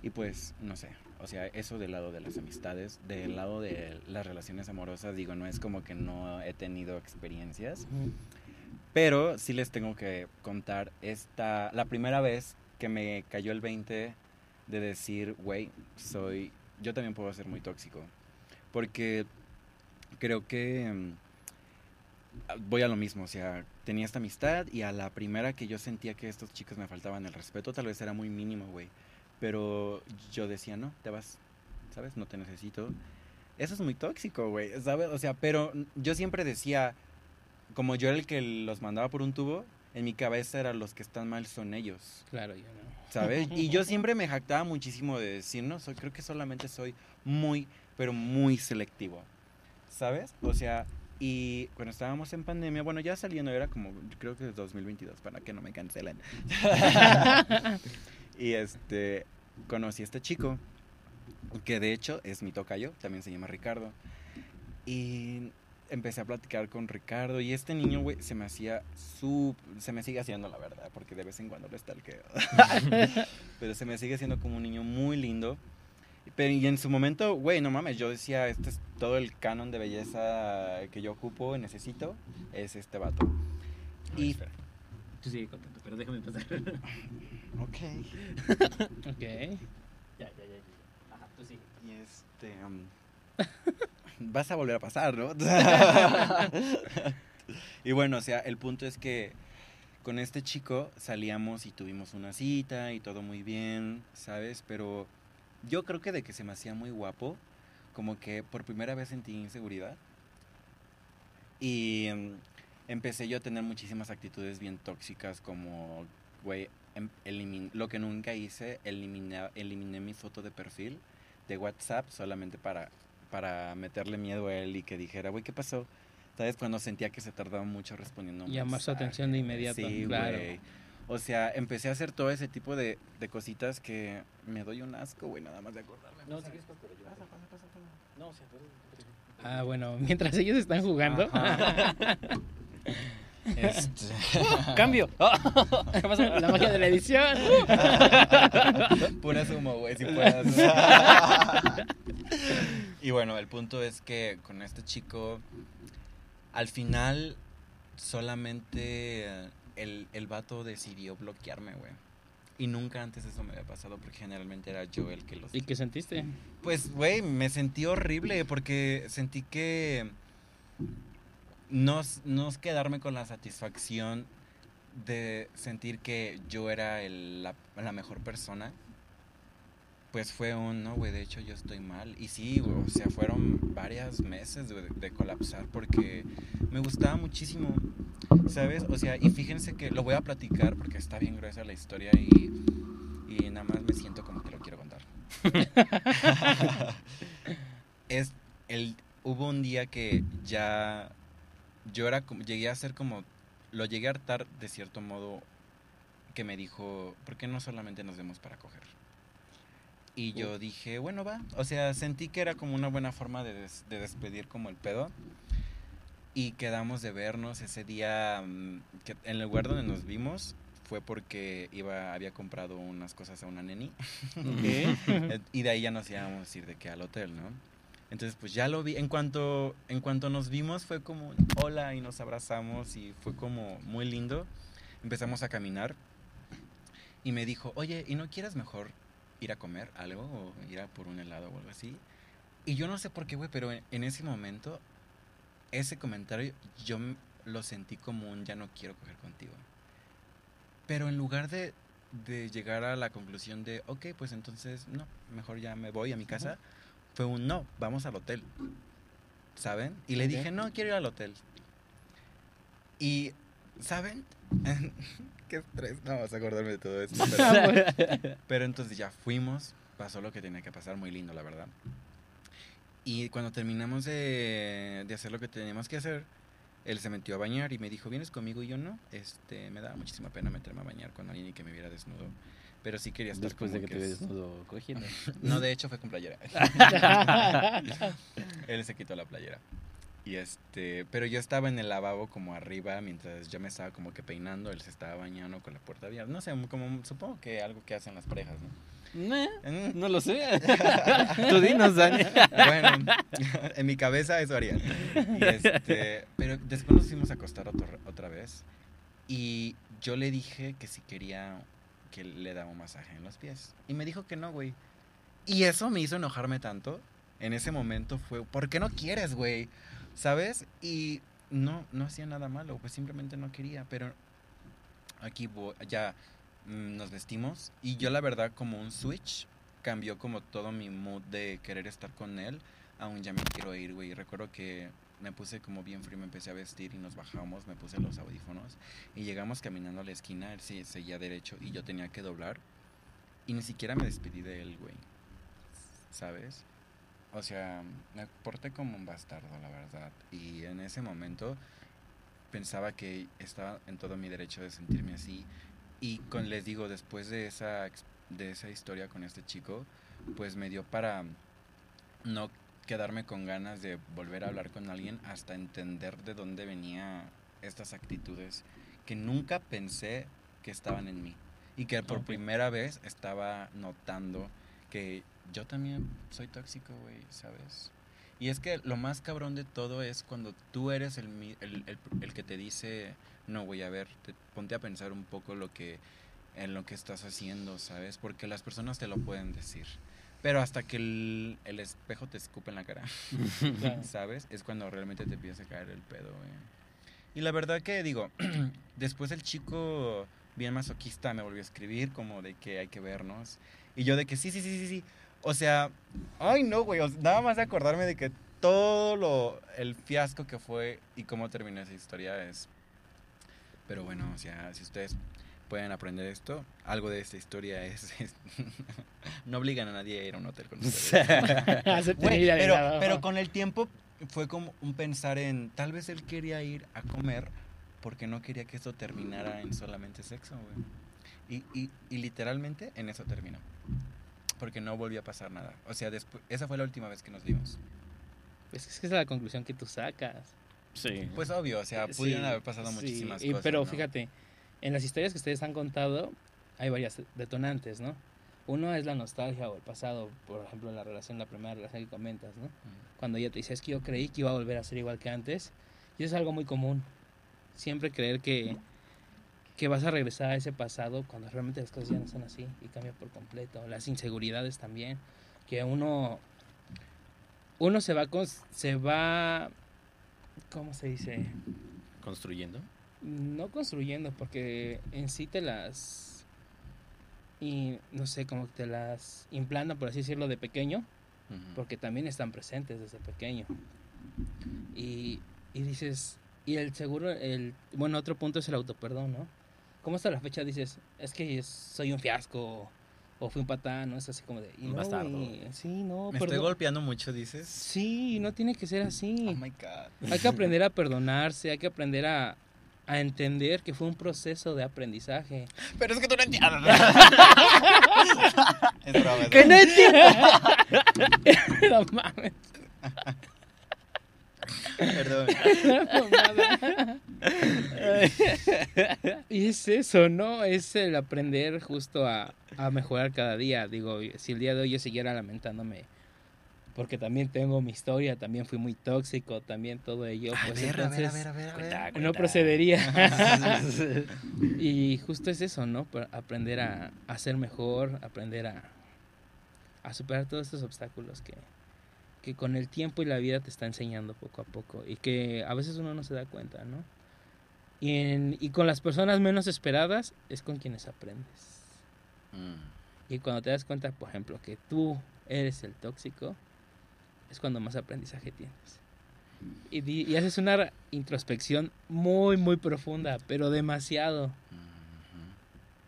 Y pues, no sé, o sea, eso del lado de las amistades, del lado de las relaciones amorosas, digo, no es como que no he tenido experiencias, pero sí les tengo que contar esta, la primera vez que me cayó el 20 de decir, güey, soy, yo también puedo ser muy tóxico, porque creo que mm, voy a lo mismo, o sea, tenía esta amistad y a la primera que yo sentía que estos chicos me faltaban el respeto, tal vez era muy mínimo, güey, pero yo decía, no, te vas, ¿sabes? No te necesito. Eso es muy tóxico, güey, ¿sabes? O sea, pero yo siempre decía, como yo era el que los mandaba por un tubo, en mi cabeza eran los que están mal son ellos. Claro, yo no. ¿Sabes? Y yo siempre me jactaba muchísimo de decir, no, soy, creo que solamente soy muy, pero muy selectivo. ¿Sabes? O sea, y cuando estábamos en pandemia, bueno, ya saliendo era como, creo que es 2022, para que no me cancelen. y este, conocí a este chico, que de hecho es mi tocayo, también se llama Ricardo. Y empecé a platicar con Ricardo y este niño, güey, se me hacía su... Se me sigue haciendo, la verdad, porque de vez en cuando lo stalkeo. Pero se me sigue haciendo como un niño muy lindo. Pero y en su momento, güey, no mames, yo decía, este es todo el canon de belleza que yo ocupo, necesito, es este vato. Y... Espera. Tú sigue contando, pero déjame pasar. Ok. Ok. ya, ya, ya. Ajá, tú sigue. Y este... um, vas a volver a pasar, ¿no? y bueno, o sea, el punto es que con este chico salíamos y tuvimos una cita y todo muy bien, ¿sabes? Pero yo creo que de que se me hacía muy guapo, como que por primera vez sentí inseguridad. Y em, empecé yo a tener muchísimas actitudes bien tóxicas como, güey, em- elimin- lo que nunca hice, eliminé, eliminé mi foto de perfil de WhatsApp solamente para, para meterle miedo a él y que dijera, güey, ¿qué pasó? ¿Sabes? Cuando sentía que se tardaba mucho respondiendo. Llamar su atención de inmediato, Sí, claro. güey. O sea, empecé a hacer todo ese tipo de, de cositas que me doy un asco, güey, nada más de acordarme. No, si quieres pero yo. Pasa, pasa, pasa, pasa. No, o sea, tú. Ah, bueno, mientras ellos están jugando. Este, ¡Cambio! ¿Qué pasó? La magia de la edición. Pura sumo, güey, si puedas. y bueno, el punto es que con este chico, al final, solamente eh, el, el vato decidió bloquearme, güey. Y nunca antes eso me había pasado porque generalmente era yo el que los... ¿Y qué sentiste? Pues, güey, me sentí horrible porque sentí que no, no es quedarme con la satisfacción de sentir que yo era el- la, la mejor persona. Pues fue un, no, güey, de hecho yo estoy mal. Y sí, güey, o sea, fueron varios meses de, de colapsar porque me gustaba muchísimo, ¿sabes? O sea, y fíjense que lo voy a platicar porque está bien gruesa la historia y, y nada más me siento como que lo quiero contar. es el hubo un día que ya yo era como llegué a ser como lo llegué a hartar de cierto modo que me dijo ¿por qué no solamente nos vemos para coger? y yo dije bueno va o sea sentí que era como una buena forma de, des- de despedir como el pedo. Y quedamos de vernos ese día mm, que en el lugar donde nos vimos fue porque iba había comprado unas cosas a una neni. Y de ahí ya nos íbamos a ir de que al hotel, ¿no? Entonces, pues ya lo vi. En cuanto, en cuanto nos vimos, fue como hola y nos abrazamos y fue como muy lindo. Empezamos a caminar y me dijo, oye, ¿y no quieres mejor ir a comer algo o ir a por un helado o algo así? Y yo no sé por qué, güey, pero en, en ese momento, ese comentario yo lo sentí como un ya no quiero coger contigo. Pero en lugar de, de llegar a la conclusión de, ok, pues entonces no, mejor ya me voy a mi casa, fue un no, vamos al hotel. ¿Saben? Y le dije, no, quiero ir al hotel. Y, ¿saben? Qué estrés, no vas a acordarme de todo esto. Pero, pero entonces ya fuimos, pasó lo que tenía que pasar, muy lindo, la verdad. Y cuando terminamos de, de hacer lo que teníamos que hacer, él se metió a bañar y me dijo, ¿vienes conmigo? Y yo no. Este, me daba muchísima pena meterme a bañar con alguien y que me viera desnudo. Pero sí quería estar Después de como que te es- ves desnudo cogiendo. No, de hecho fue con playera. Él se quitó la playera. Y este, pero yo estaba en el lavabo como arriba mientras yo me estaba como que peinando, él se estaba bañando con la puerta abierta. No sé, como supongo que algo que hacen las parejas, ¿no? Nah, Mm. no lo sé. Tú dinos, Dani. Bueno, en mi cabeza eso haría. Y este, pero después nos fuimos a acostar otro- otra vez y yo le dije que si quería que le daba un masaje en los pies. Y me dijo que no, güey. Y eso me hizo enojarme tanto. En ese momento fue, ¿por qué no quieres, güey? ¿Sabes? Y no, no hacía nada malo, pues simplemente no quería. Pero aquí ya mm, nos vestimos y yo la verdad como un switch cambió como todo mi mood de querer estar con él. Aún ya me quiero ir, güey. Recuerdo que me puse como bien frío, me empecé a vestir y nos bajamos, me puse los audífonos y llegamos caminando a la esquina, él sí seguía derecho y yo tenía que doblar y ni siquiera me despedí de él, güey. ¿Sabes? O sea, me porté como un bastardo, la verdad. Y en ese momento pensaba que estaba en todo mi derecho de sentirme así. Y con, les digo, después de esa, de esa historia con este chico, pues me dio para no quedarme con ganas de volver a hablar con alguien hasta entender de dónde venía estas actitudes que nunca pensé que estaban en mí y que por primera vez estaba notando que yo también soy tóxico, güey, ¿sabes? Y es que lo más cabrón de todo es cuando tú eres el, el, el- el que te dice, no, güey, a ver, te- ponte a pensar un poco lo que, en lo que estás haciendo, ¿sabes? Porque las personas te lo pueden decir. Pero hasta que el, el espejo te escupe en la cara. ¿sabes? Es cuando realmente te empieza a caer el pedo, güey. Y la verdad que digo, después el chico bien masoquista me volvió a escribir como de que hay que vernos. Y yo de que sí, sí, sí, sí, sí. O sea, ay no, güey, o sea, nada más de acordarme de que todo lo, el fiasco que fue y cómo terminó esa historia es... Pero bueno, o sea, si ustedes pueden aprender esto, algo de esta historia es... es- no obligan a nadie a ir a un hotel con ustedes. Pero, pero con el tiempo fue como un pensar en, tal vez él quería ir a comer porque no quería que esto terminara en solamente sexo, güey. Y, y, y literalmente en eso terminó. Porque no volvió a pasar nada. O sea, después, esa fue la última vez que nos vimos. Pues es que esa es la conclusión que tú sacas. Sí. Pues obvio, o sea, Sí, pudieron haber pasado sí, muchísimas y- cosas. Pero ¿no? fíjate, en las historias que ustedes han contado, hay varias detonantes, ¿no? Uno es la nostalgia o el pasado, por ejemplo, en la relación, la primera relación que comentas, ¿no? Cuando ella te dice, es que yo creí que iba a volver a ser igual que antes. Y eso es algo muy común. Siempre creer que, que vas a regresar a ese pasado cuando realmente las cosas ya no son así y cambia por completo. Las inseguridades también, que uno, uno se va, con, se va, ¿cómo se dice? Construyendo. No construyendo porque en sí te las y no sé como que te las implantan por así decirlo de pequeño porque también están presentes desde pequeño y, y dices y el seguro el bueno otro punto es el autoperdón no cómo hasta la fecha dices es que soy un fiasco o fui un patán no es así como de y no, bastardo. güey, sí no Me estoy golpeando mucho, dices. sí no tiene que ser así Oh my God. hay que aprender a perdonarse, hay que aprender a, a entender que fue un proceso de aprendizaje. Pero es que tú no entiendes. es broma, es ¡Que no entiendo! no mames. Perdón. y es eso, ¿no? Es el aprender justo a, a mejorar cada día. Digo, si el día de hoy yo siguiera lamentándome, porque también tengo mi historia, también fui muy tóxico, también todo ello, A pues ver, a ver, a entonces ver, a ver, a ver. Cuenta, no procedería. y justo es eso, ¿no? Aprender a, a ser mejor, aprender a, a superar todos estos obstáculos que, que con el tiempo y la vida te está enseñando poco a poco y que a veces uno no se da cuenta, ¿no? Y, en- y con las personas menos esperadas es con quienes aprendes. Mm. Y cuando te das cuenta, por ejemplo, que tú eres el tóxico, es cuando más aprendizaje tienes. Y, di- y haces una introspección muy, muy profunda, pero demasiado,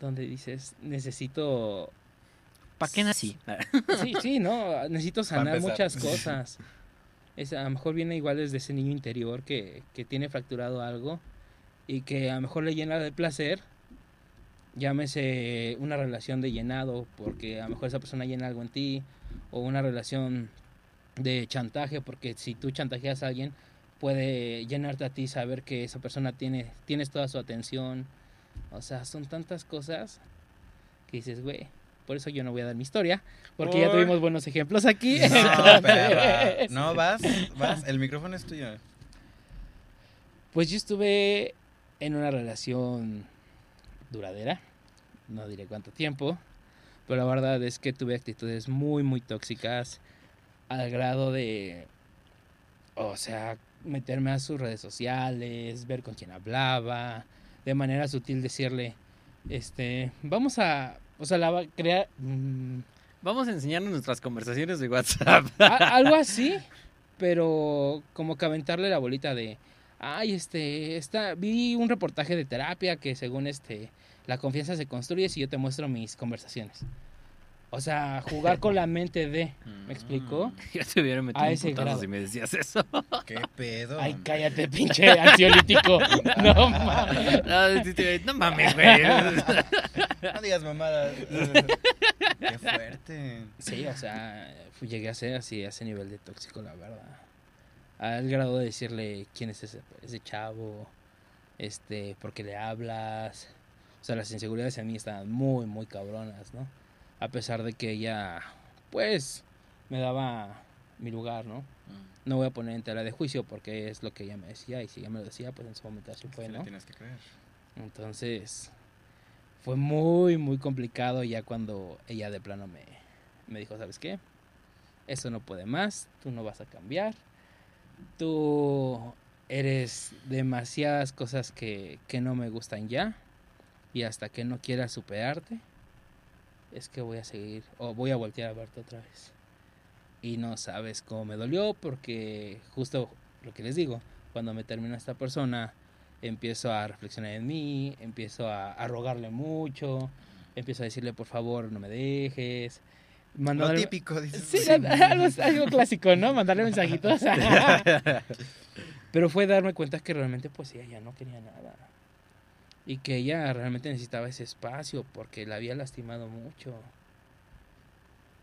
donde dices, necesito... ¿Para qué nací? Sí, sí, no, necesito sanar muchas cosas. Es, a lo mejor viene igual desde ese niño interior que, que tiene fracturado algo y que a lo mejor le llena de placer, llámese una relación de llenado, porque a lo mejor esa persona llena algo en ti, o una relación de chantaje, porque si tú chantajeas a alguien, puede llenarte a ti saber que esa persona tiene, tienes toda su atención. O sea, son tantas cosas que dices, güey, por eso yo no voy a dar mi historia, porque ya tuvimos buenos ejemplos aquí. No, perra. No, vas, vas. El micrófono es tuyo. Pues yo estuve en una relación duradera, no diré cuánto tiempo, pero la verdad es que tuve actitudes muy, muy tóxicas al grado de, o sea, meterme a sus redes sociales, ver con quién hablaba, de manera sutil decirle, este, vamos a, o sea, la va a crear... mm, Vamos a enseñarnos nuestras conversaciones de WhatsApp. a- algo así, pero como que aventarle la bolita de, ay, este, está, vi un reportaje de terapia que según este, la confianza se construye si yo te muestro mis conversaciones. O sea, jugar con la mente de, ¿me explicó? Ya te hubiera metido A un ese grado. si me decías eso. ¿Qué pedo? Ay, cállate, pinche ansiolítico. No mames. No, sí te- no mames, güey. No digas mamada. Qué fuerte. Sí, o sea, llegué a ser así, a ese nivel de tóxico, la verdad. Al grado de decirle quién es ese, ese chavo, este, por qué le hablas. O sea, las inseguridades en mí estaban muy, muy cabronas, ¿no? A pesar de que ella, pues, me daba mi lugar, ¿no? No voy a poner en tela de juicio porque es lo que ella me decía y si ella me lo decía, pues en su momento así fue, ¿no? tienes que creer. Entonces, fue muy, muy complicado ya cuando ella de plano me, me dijo, ¿sabes qué? Esto no puede más, tú no vas a cambiar, tú eres demasiadas cosas que, que no me gustan ya y hasta que no quieras superarte, es que voy a seguir o voy a voltear a verte otra vez. Y no sabes cómo me dolió porque justo lo que les digo, cuando me termina esta persona, empiezo a reflexionar en mí, empiezo a, a rogarle mucho, empiezo a decirle por favor no me dejes. Lo mandarle- típico, dices. Sí, algo, algo clásico, ¿no? Mandarle mensajitos. Pero fue darme cuenta que realmente pues ella ya no quería nada. Y que ella realmente necesitaba ese espacio porque la había lastimado mucho.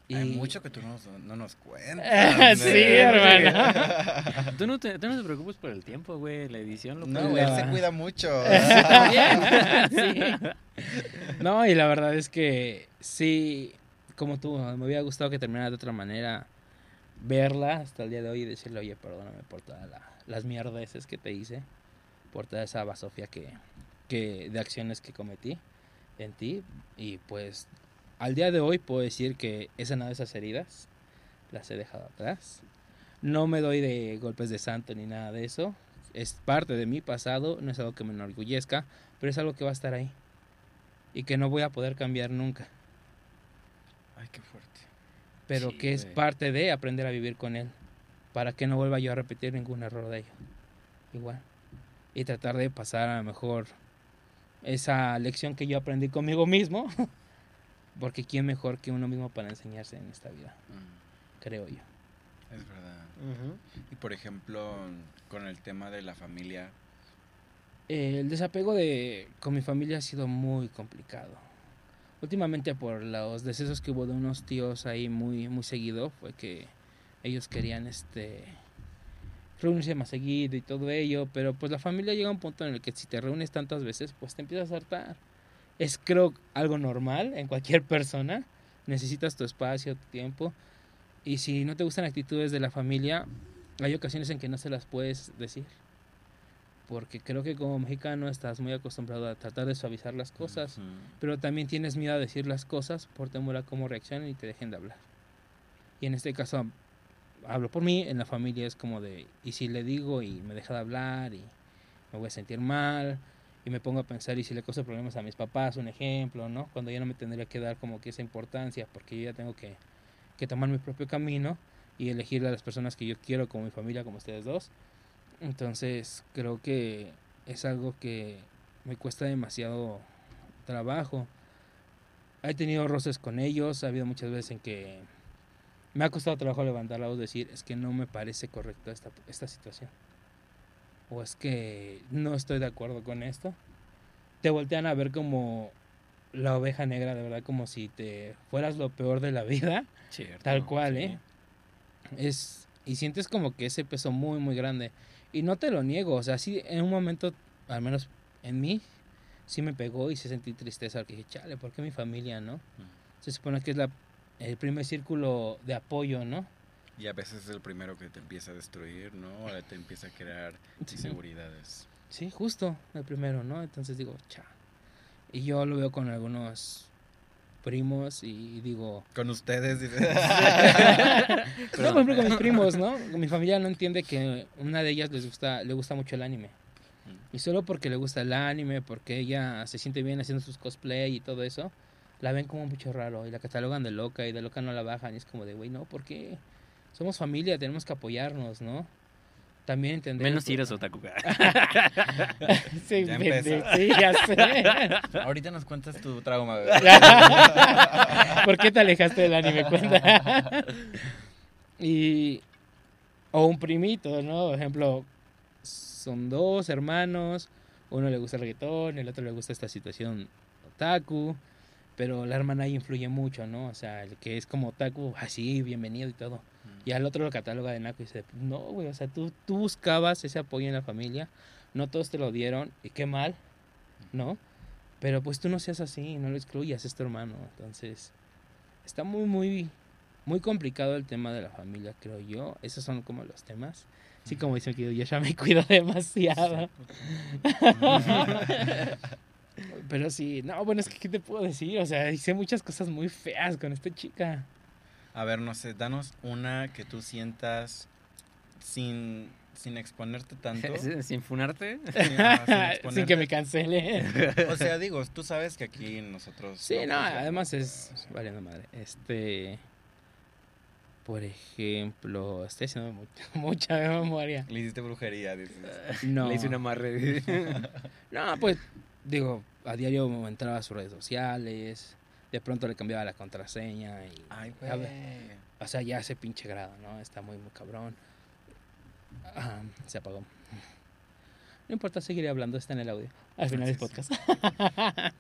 Y... Hay mucho que tú no, nos- no nos cuentas. Sí, hermano. Tú no, te, tú no te preocupes por el tiempo, güey. La edición lo No, güey, él se cuida mucho. Sí. No, y la verdad es que sí, como tú, me hubiera gustado que terminara de otra manera, verla hasta el día de hoy y decirle, oye, perdóname por todas la- las mierdeces que te hice, por toda esa basofia que, que, de acciones que cometí en ti. Y pues al día de hoy puedo decir que he sanado esas heridas, las he dejado atrás. No me doy de golpes de santo ni nada de eso. Es parte de mi pasado, no es algo que me enorgullezca, pero es algo que va a estar ahí. Y que no voy a poder cambiar nunca. Ay, qué fuerte. Pero Sí, que es güey. parte de aprender a vivir con él. Para que no vuelva yo a repetir ningún error de ello. Igual. Y tratar de pasar a lo mejor esa lección que yo aprendí conmigo mismo. Porque quién mejor que uno mismo para enseñarse en esta vida, Mm, creo yo. Es verdad. Y por ejemplo, con el tema de la familia, Eh, el desapego de con mi familia ha sido muy complicado. Últimamente por los decesos que hubo de unos tíos ahí muy muy seguido fue que ellos querían este reunirse más seguido y todo ello, pero pues la familia llega a un punto en el que si te reúnes tantas veces, pues te empiezas a hartar. Es creo algo normal en cualquier persona. Necesitas tu espacio, tu tiempo. Y si no te gustan actitudes de la familia, hay ocasiones en que no se las puedes decir porque creo que como mexicano estás muy acostumbrado a tratar de suavizar las cosas, ujú, pero también tienes miedo a decir las cosas por temor a cómo reaccionen y te dejen de hablar. Y en este caso hablo por mí, en la familia es como de, y si le digo y me deja de hablar y me voy a sentir mal y me pongo a pensar y si le causo problemas a mis papás, un ejemplo, ¿no? Cuando ya no me tendría que dar como que esa importancia porque yo ya tengo que, que tomar mi propio camino y elegir a las personas que yo quiero como mi familia, como ustedes dos. Entonces creo que es algo que me cuesta demasiado trabajo. He tenido roces con ellos, ha habido muchas veces en que me ha costado trabajo levantar la voz, decir, es que no me parece correcto esta, esta situación. O es que no estoy de acuerdo con esto. Te voltean a ver como la oveja negra, de verdad, como si te fueras lo peor de la vida. Cierto, Tal cual, sí. ¿eh? Es, y sientes como que ese peso muy, muy grande. Y no te lo niego, o sea, sí, en un momento, al menos en mí, sí me pegó y se sentí tristeza, porque dije, chale, ¿por qué mi familia, no? Se supone que es la, el primer círculo de apoyo, ¿no? Y a veces es el primero que te empieza a destruir, ¿no? O te empieza a crear inseguridades. Sí, justo, el primero, ¿no? Entonces digo, cha. Y yo lo veo con algunos primos y digo, Con ustedes, dices. no, por ejemplo, con mis primos, ¿no? Mi familia no entiende que una de ellas les gusta, le gusta mucho el anime. Y solo porque le gusta el anime, porque ella se siente bien haciendo sus cosplay y todo eso, la ven como mucho raro y la catalogan de loca y de loca no la bajan. Y es como de, güey, no, ¿por qué? Somos familia, tenemos que apoyarnos, ¿no? También entender. Menos tiras otaku. Sí, Ya sí, sé. Ahorita nos cuentas tu trauma. güey. ¿Por qué te alejaste del anime? Cuenta. y. O un primito, ¿no? Por ejemplo, son dos hermanos. Uno le gusta el reggaetón, el otro le gusta esta situación otaku. Pero la hermana ahí influye mucho, ¿no? O sea, el que es como otaku, así, bienvenido y todo. Y al otro lo cataloga de naco y dice, no, güey, o sea, tú, tú buscabas ese apoyo en la familia, no todos te lo dieron, y qué mal, ¿no? Pero pues tú no seas así, no lo excluyas, es tu hermano. Entonces, está muy, muy, muy complicado el tema de la familia, creo yo. Esos son como los temas. Sí, como dice que yo ya me cuido demasiado. Pero sí, no, bueno, es que, ¿qué te puedo decir? O sea, hice muchas cosas muy feas con esta chica. A ver, no sé, danos una que tú sientas sin, sin exponerte tanto. Sin funarte. Sin, ajá, sin Sin que me cancele. O sea, digo, tú sabes que aquí nosotros... Sí, no, además es valiendo madre. Este, por ejemplo, estoy haciendo mucha, mucha memoria. Le hiciste brujería, dices. No, Le hice un amarre. no, pues digo, a diario me entraba a sus redes sociales, de pronto le cambiaba la contraseña y, Ay, güey. o sea, ya ese pinche grado, ¿no? Está muy, muy cabrón. Ah, se apagó. No importa, seguiré hablando, está en el audio. Al final del podcast.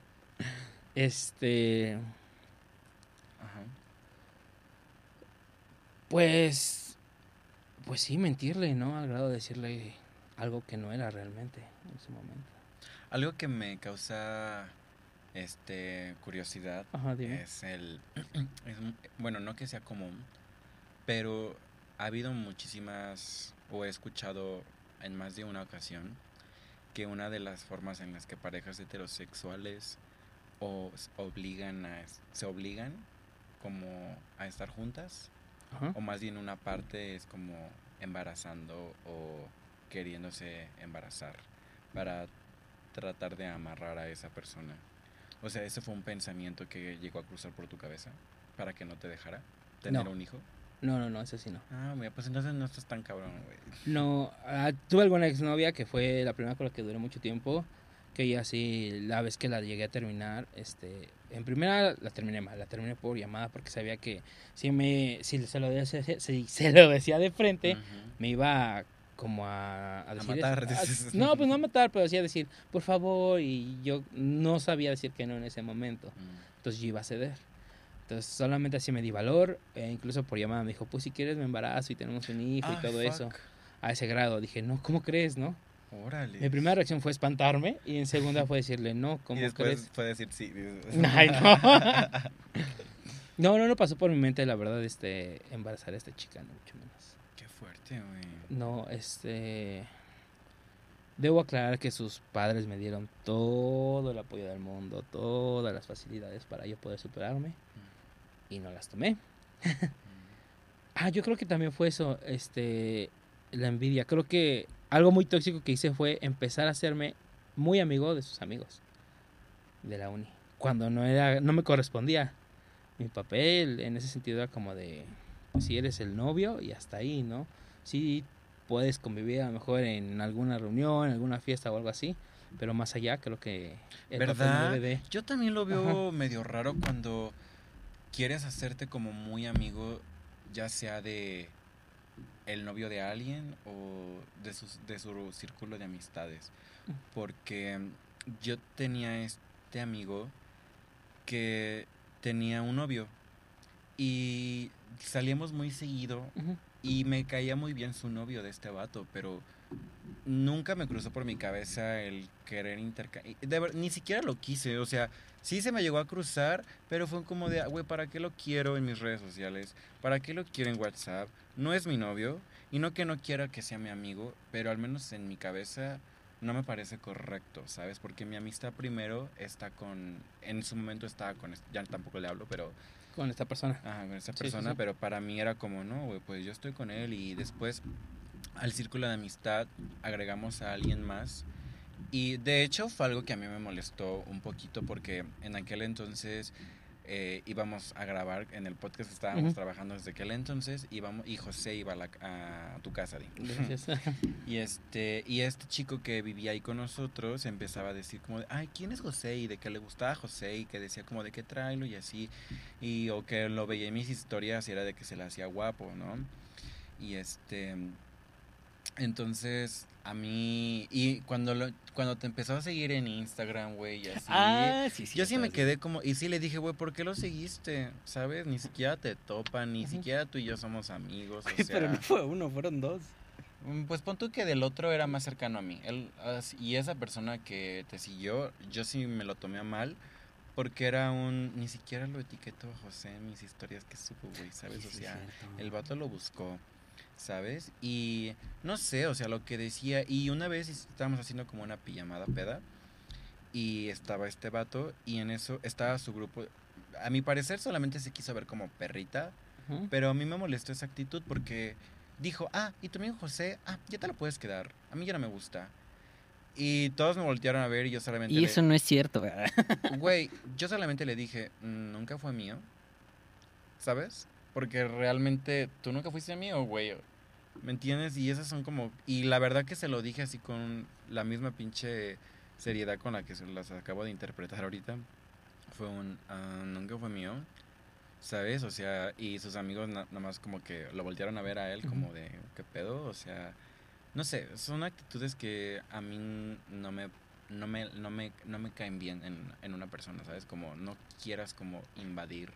este, Ajá. Pues, pues sí, mentirle, ¿no? Al grado de decirle algo que no era realmente en ese momento. Algo que me causa este curiosidad Ajá, es el es bueno no que sea común pero ha habido muchísimas o he escuchado en más de una ocasión que una de las formas en las que parejas heterosexuales o obligan a se obligan como a estar juntas Ajá. o más bien una parte es como embarazando o queriéndose embarazar para tratar de amarrar a esa persona. O sea, ese fue un pensamiento que llegó a cruzar por tu cabeza para que no te dejara tener No. un hijo. No, no, no, eso sí no. Ah, mira, pues entonces no estás tan cabrón, güey. No, ah, tuve alguna exnovia que fue la primera con la que duré mucho tiempo, que ella sí, la vez que la llegué a terminar, este, en primera la terminé mal, la terminé por llamada porque sabía que si me, si se lo decía, si se lo decía de frente, me iba como a, a decir matar, eso. Ah, no, pues no a matar, pero decía decir, por favor, y yo no sabía decir que no en ese momento. Mm. Entonces yo iba a ceder. Entonces solamente así me di valor, e incluso por llamada me dijo, pues si quieres me embarazo y tenemos un hijo y todo eso. A ese grado dije, no, ¿cómo crees, no? Mi primera reacción fue espantarme y en segunda fue decirle, no, ¿cómo y después crees? fue decir sí. Ay, no. no, no, no pasó por mi mente, la verdad, este, embarazar a esta chica, no, mucho menos. Qué fuerte, güey. No, este... Debo aclarar que sus padres me dieron todo el apoyo del mundo, todas las facilidades para yo poder superarme y no las tomé. Ah, yo creo que también fue eso, este, la envidia. Creo que algo muy tóxico que hice fue empezar a hacerme muy amigo de sus amigos de la uni, cuando no era, no me correspondía. Mi papel en ese sentido era como de, pues, si eres el novio y hasta ahí, ¿no? Sí puedes convivir a lo mejor en alguna reunión, en alguna fiesta o algo así, pero más allá creo que el papel ¿Verdad? debe de- Yo también lo veo medio raro cuando quieres hacerte como muy amigo ya sea de el novio de alguien o de, sus, de su círculo de amistades. Porque yo tenía este amigo que tenía un novio y salíamos muy seguido. Y me caía muy bien su novio de este vato, pero nunca me cruzó por mi cabeza el querer intercambiar. Ni siquiera lo quise, o sea, sí se me llegó a cruzar, pero fue como de, "Ah, güey, ¿para qué lo quiero en mis redes sociales? ¿Para qué lo quiero en WhatsApp? No es mi novio, y no que no quiera que sea mi amigo, pero al menos en mi cabeza no me parece correcto, ¿sabes? Porque mi amistad primero está con, en su momento estaba con, est- ya tampoco le hablo, pero Con esta persona. Ajá, con Sí, sí, persona, sí. pero para mí era como, no, güey, pues yo estoy con él y después al círculo de amistad agregamos a alguien más. Y de hecho fue algo que a mí me molestó un poquito porque en aquel entonces eh, íbamos a grabar en el podcast que estábamos trabajando desde aquel entonces íbamos, y José iba a, la- a tu casa. Di. Gracias. Y este, y este chico que vivía ahí con nosotros empezaba a decir como de, ay, ¿quién es José? Y de que le gustaba José y que decía como de qué tráelo y así. Y o que lo veía en mis historias y era de que se le hacía guapo, ¿no? Y este, entonces a mí, y cuando, lo, cuando te empezó a seguir en Instagram, güey, y así. Ah, sí, sí. Yo sí me quedé como, y sí le dije, güey, ¿por qué lo seguiste? ¿Sabes? Ni siquiera te topan, ni siquiera tú y yo somos amigos. O Güey, Pero sea- no fue uno, fueron dos. Mm, Pues pon tú que del otro era más cercano a mí. Él, y esa persona que te siguió, yo sí me lo tomé a mal. Porque era un. Ni siquiera lo etiqueto a José en mis historias que supo, güey, ¿sabes? O sea, el vato lo buscó, ¿sabes? Y no sé, o sea, lo que decía. Y una vez estábamos haciendo como una pijamada peda. Y estaba este vato. Y en eso estaba su grupo. A mi parecer solamente se quiso ver como perrita. Pero a mí me molestó esa actitud porque dijo, ah, y tu amigo José, ah, ya te lo puedes quedar. A mí ya no me gusta. Y todos me voltearon a ver y yo solamente... Y le- eso no es cierto, ¿verdad? Güey, yo solamente le dije, "Mm, nunca fue mío. ¿Sabes? Porque realmente tú nunca fuiste mío, güey. ¿Me entiendes? Y esas son como... Y la verdad que se lo dije así con la misma pinche seriedad con la que se las acabo de interpretar ahorita. Fue un... "Ah, nunca fue mío. ¿Sabes? O sea, y sus amigos na- nada más como que lo voltearon a ver a él como de, ¿qué pedo? O sea, no sé, son actitudes que a mí no me, no me, no me, no me caen bien en, en una persona, ¿sabes? Como no quieras como invadir,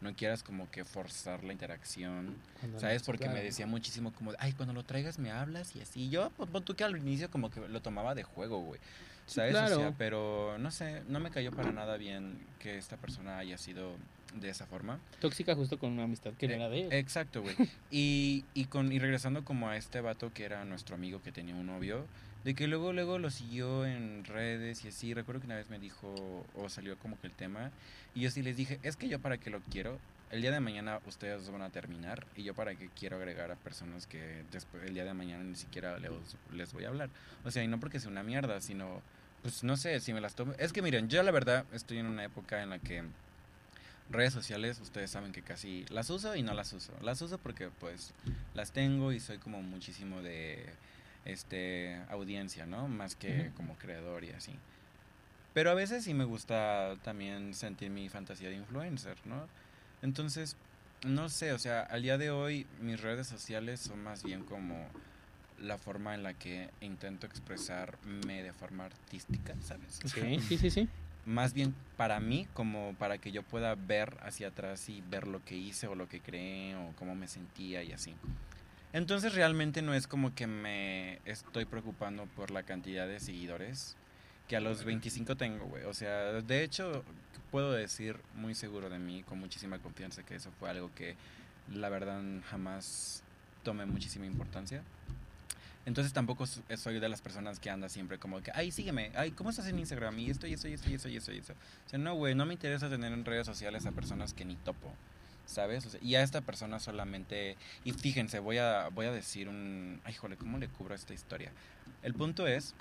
no quieras como que forzar la interacción, ¿sabes? Porque me decía muchísimo como, ay, cuando lo traigas me hablas y así. Yo, pues, tú que al inicio como que lo tomaba de juego, güey. ¿Sabes? O sea, pero no sé, no me cayó para nada bien que esta persona haya sido de esa forma. Tóxica justo con una amistad que no Eh, era de él. Exacto, güey. Y, y, con, y regresando como a este vato que era nuestro amigo que tenía un novio, de que luego, luego lo siguió en redes y así. Recuerdo que una vez me dijo, o salió como que el tema, y yo sí les dije, es que yo para qué lo quiero. El día de mañana ustedes van a terminar y yo para qué quiero agregar a personas que después el día de mañana ni siquiera les, les voy a hablar. O sea, y no porque sea una mierda, sino, pues no sé, si me las tomo. Es que miren, yo la verdad estoy en una época en la que redes sociales, ustedes saben que casi las uso y no las uso. Las uso porque pues las tengo y soy como muchísimo de este audiencia, ¿no? Más que como creador y así. Pero a veces sí me gusta también sentir mi fantasía de influencer, ¿no? Entonces, no sé, o sea, al día de hoy mis redes sociales son más bien como la forma en la que intento expresarme de forma artística, ¿sabes? Ok, sí, sí, sí. más bien para mí, como para que yo pueda ver hacia atrás y ver lo que hice o lo que creé o cómo me sentía y así. Entonces realmente no es como que me estoy preocupando por la cantidad de seguidores que a los 25 tengo, güey. O sea, de hecho, puedo decir muy seguro de mí, con muchísima confianza, que eso fue algo que la verdad jamás tomé muchísima importancia. Entonces tampoco so- soy de las personas que anda siempre como que, ay, sígueme, ay, ¿cómo estás en Instagram? Y esto, y esto, y esto, y esto, y esto, y esto. O sea, no, güey, no me interesa tener en redes sociales a personas que ni topo, ¿sabes? O sea, y a esta persona solamente, y fíjense, voy a, voy a decir un, ay, jole, ¿cómo le cubro esta historia? El punto es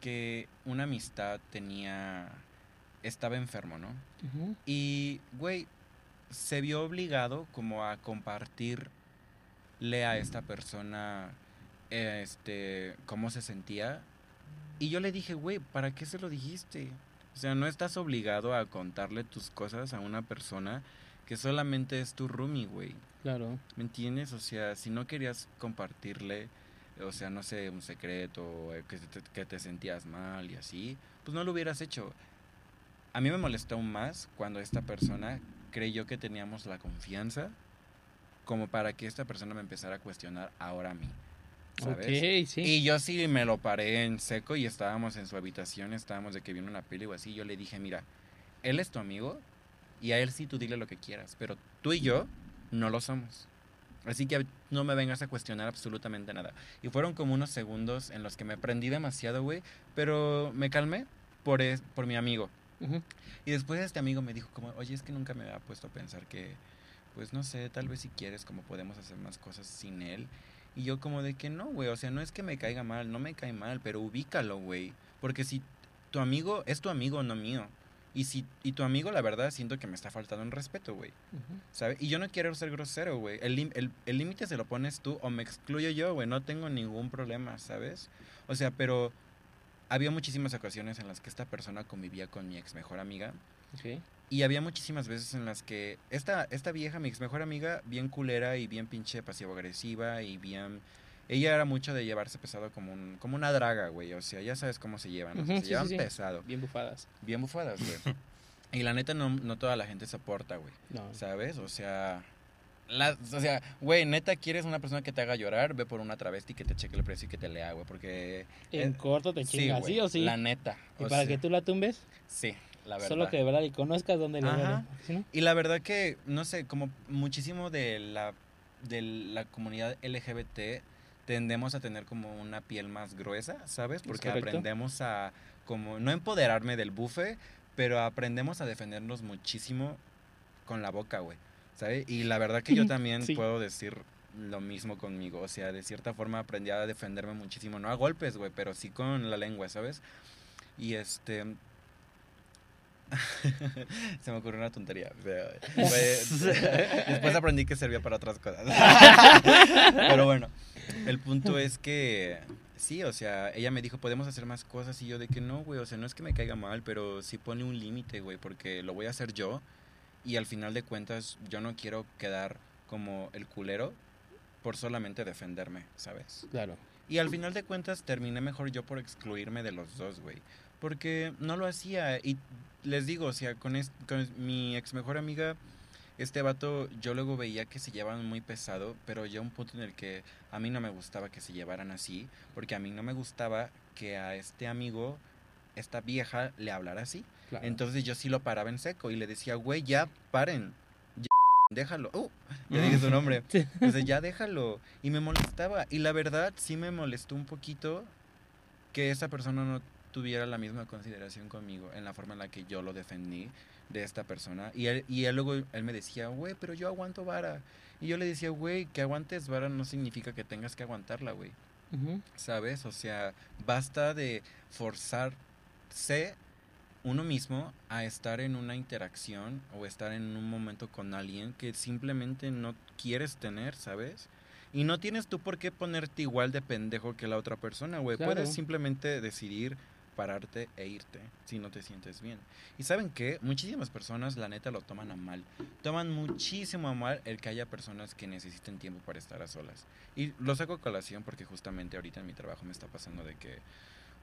que una amistad tenía, estaba enfermo, ¿no? Y, güey, se vio obligado como a compartirle a esta persona este cómo se sentía. Y yo le dije, güey, ¿para qué se lo dijiste? O sea, no estás obligado a contarle tus cosas a una persona que solamente es tu roomie, güey. Claro. ¿Me entiendes? O sea, si no querías compartirle, o sea, no sé, un secreto, eh, que te, que te sentías mal y así, pues no lo hubieras hecho. A mí me molestó aún más cuando esta persona creyó que teníamos la confianza como para que esta persona me empezara a cuestionar ahora a mí. ¿Sabes? Ok, sí. Y yo sí me lo paré en seco y estábamos en su habitación, estábamos de que viene una peli o así. Yo le dije, mira, él es tu amigo y a él sí tú dile lo que quieras, pero tú y yo no lo somos. Así que no me vengas a cuestionar absolutamente nada. Y fueron como unos segundos en los que me prendí demasiado, güey, pero me calmé por, es- por mi amigo. Y después este amigo me dijo como, oye, es que nunca me había puesto a pensar que, pues no sé, tal vez si quieres, como podemos hacer más cosas sin él. Y yo como de que no, güey, o sea, no es que me caiga mal, no me cae mal, pero ubícalo, güey. Porque si tu amigo es tu amigo, no mío. Y si y tu amigo, la verdad, siento que me está faltando en respeto, güey. ¿Sabes? Y yo no quiero ser grosero, güey. El lim- el el límite se lo pones tú o me excluyo yo, güey. No tengo ningún problema, ¿sabes? O sea, pero había muchísimas ocasiones en las que esta persona convivía con mi ex mejor amiga. Ok. Y había muchísimas veces en las que esta, esta vieja, mi ex mejor amiga, bien culera y bien pinche pasivo-agresiva y bien... Ella era mucho de llevarse pesado como, un, como una draga, güey. O sea, ya sabes cómo se llevan. o sea, se llevan sí, pesado. Bien bufadas. Bien bufadas, güey. y la neta, no, no toda la gente soporta, güey. No. ¿Sabes? O sea... La, o sea, güey, neta, ¿quieres una persona que te haga llorar? Ve por una travesti que te cheque el precio y que te lea, güey. Porque... En eh, corto te chingas, ¿sí o sí? La neta. y para sea, que tú la tumbes, Sí, la verdad. solo que de verdad y conozcas dónde le duele. ¿Sí, no? Y la verdad que, no sé, como muchísimo de la, de la comunidad LGBT tendemos a tener como una piel más gruesa, ¿sabes? Porque aprendemos a, como, no empoderarme del bufe, pero aprendemos a defendernos muchísimo con la boca, güey, ¿sabes? Y la verdad que yo también Sí. puedo decir lo mismo conmigo, o sea, de cierta forma aprendí a defenderme muchísimo, no a golpes, güey, pero sí con la lengua, ¿sabes? Y este... Se me ocurrió una tontería. después aprendí que servía para otras cosas. Pero bueno, el punto es que sí, o sea, ella me dijo, podemos hacer más cosas. Y yo de que no, güey, o sea, no es que me caiga mal, pero sí pone un límite, güey, porque lo voy a hacer yo. Y al final de cuentas, yo no quiero quedar como el culero por solamente defenderme, ¿sabes? Claro. Y al final de cuentas terminé mejor yo por excluirme de los dos, güey. Porque no lo hacía. Y les digo, o sea, con, mi ex mejor amiga, este vato, yo luego veía que se llevaban muy pesado, pero ya un punto en el que a mí no me gustaba que se llevaran así, porque a mí no me gustaba que a este amigo, esta vieja, le hablara así. claro. Entonces yo sí lo paraba en seco y le decía, güey, ya paren, ya déjalo. Uh, ya dije su nombre. Entonces ya déjalo. Y me molestaba. Y la verdad sí me molestó un poquito que esa persona no tuviera la misma consideración conmigo en la forma en la que yo lo defendí de esta persona. Y él, y él luego él me decía, güey, pero yo aguanto vara. Y yo le decía, güey, que aguantes vara no significa que tengas que aguantarla, güey. Ujú. ¿Sabes? O sea, basta de forzarse uno mismo a estar en una interacción o estar en un momento con alguien que simplemente no quieres tener, ¿sabes? Y no tienes tú por qué ponerte igual de pendejo que la otra persona, güey. Claro. Puedes simplemente decidir pararte e irte si no te sientes bien. Y saben qué, muchísimas personas la neta lo toman a mal. Toman muchísimo a mal el que haya personas que necesiten tiempo para estar a solas. Y lo saco a colación porque justamente ahorita en mi trabajo me está pasando de que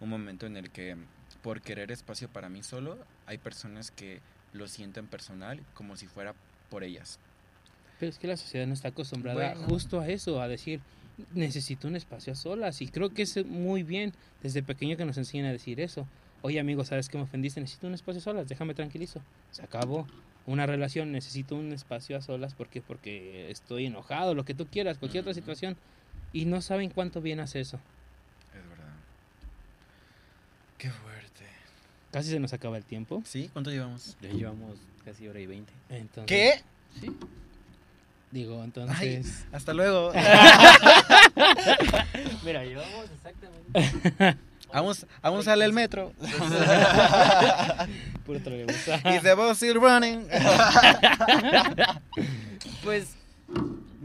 un momento en el que por querer espacio para mí solo, hay personas que lo sienten personal como si fuera por ellas. Pero es que la sociedad no está acostumbrada Bueno. justo a eso, a decir, necesito un espacio a solas. Y creo que es muy bien desde pequeño que nos enseñan a decir eso. Oye, amigo, ¿sabes que me ofendiste? Necesito un espacio a solas, déjame tranquilizo. Se acabó. Una relación, necesito un espacio a solas porque porque estoy enojado, lo que tú quieras, cualquier otra situación. Y no saben cuánto bien hace eso. Es verdad. Qué fuerte. Casi se nos acaba el tiempo. ¿Sí? ¿Cuánto llevamos? Ya llevamos casi hora y veinte. Entonces, ¿Qué? Sí. Digo, entonces... Hasta luego. Mira, llevamos exactamente. aún, aún sale el metro. Puro trolebús. y a ir running. Pues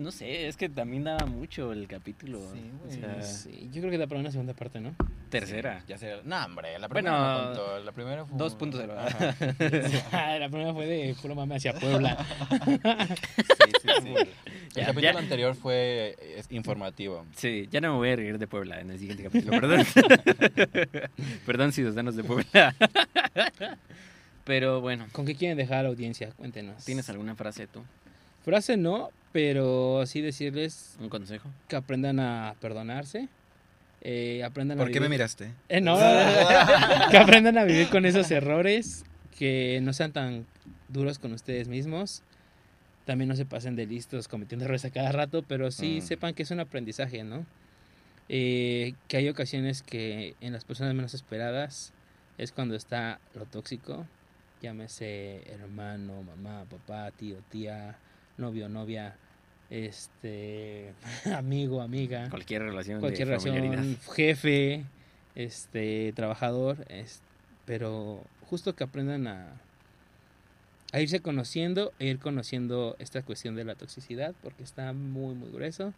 no sé, es que también daba mucho el capítulo. Sí, o güey. sea, Sí, yo creo que da para una segunda parte, ¿no? tercera. Ya sé. No, hombre, la Bueno, primera no contó, La primera fue. 2.0. Ajá. la primera fue de puro mame hacia Puebla. Sí, sí, sí. El Ya, capítulo ya. anterior fue es, informativo. Sí, ya no me voy a reír de Puebla en el siguiente capítulo, perdón. perdón, ciudadanos de Puebla. Pero bueno, ¿Con qué quieren dejar a la audiencia? Cuéntenos. ¿tienes alguna frase tú? Frase no, pero sí decirles ¿Un consejo? que aprendan a perdonarse. eh, aprendan a ¿Por qué me miraste? Eh, no, que aprendan a vivir con esos errores, que no sean tan duros con ustedes mismos. También no se pasen de listos cometiendo errores a cada rato, pero sí Mm. sepan que es un aprendizaje, ¿no? Eh, que hay ocasiones que en las personas menos esperadas es cuando está lo tóxico, llámese hermano, mamá, papá, tío, tía, novio, novia, este, amigo, amiga. Cualquier relación cualquier de relación, jefe, este, trabajador, es- pero justo que aprendan a, a irse conociendo e ir conociendo esta cuestión de la toxicidad, porque está muy, muy grueso,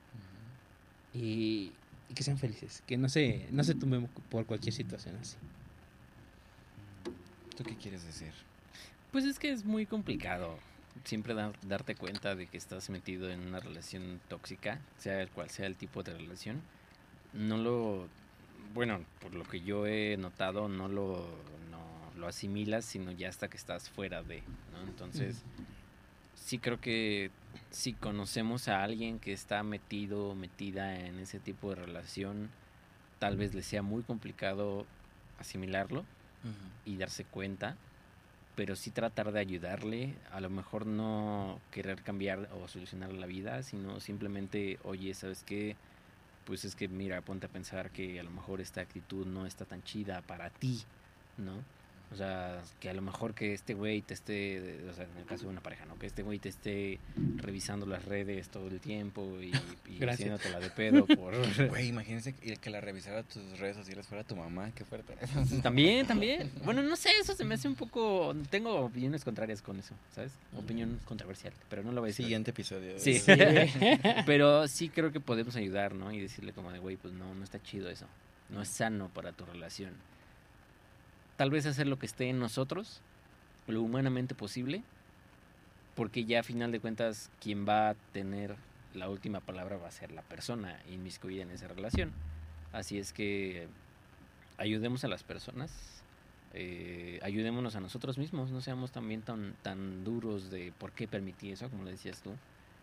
y, y que sean felices, que no se, no se tumben por cualquier situación así. ¿Tú qué quieres decir? Pues es que es muy complicado siempre dar- darte cuenta de que estás metido en una relación tóxica, sea el cual sea el tipo de relación. No lo, bueno, por lo que yo he notado, no lo, no lo asimilas, sino ya hasta que estás fuera de, ¿no? Entonces, sí creo que si conocemos a alguien que está metido, metida en ese tipo de relación, tal vez le sea muy complicado asimilarlo y darse cuenta, pero sí tratar de ayudarle, a lo mejor no querer cambiar o solucionar la vida, sino simplemente, oye, ¿sabes qué? Pues es que mira, ponte a pensar que a lo mejor esta actitud no está tan chida para ti, ¿no? O sea, que a lo mejor que este güey te esté, o sea, en el caso de una pareja, ¿no? Que este güey te esté revisando las redes todo el tiempo y, y haciéndotela de pedo por... Güey, imagínense que que la revisara tus redes sociales fuera tu mamá, qué fuerte. También, también. Bueno, no sé, eso se me hace un poco... Tengo opiniones contrarias con eso, ¿sabes? Opinión controversial, pero no lo voy a decir. Siguiente episodio. Sí. Sí. pero sí creo que podemos ayudar, ¿no? Y decirle como de, güey, pues no, no está chido eso. No es sano para tu relación. Tal vez hacer lo que esté en nosotros, lo humanamente posible, porque ya a final de cuentas quien va a tener la última palabra va a ser la persona inmiscuida en esa relación. Así es que ayudemos a las personas, eh, ayudémonos a nosotros mismos, no seamos también tan, tan duros de por qué permití eso, como lo decías tú.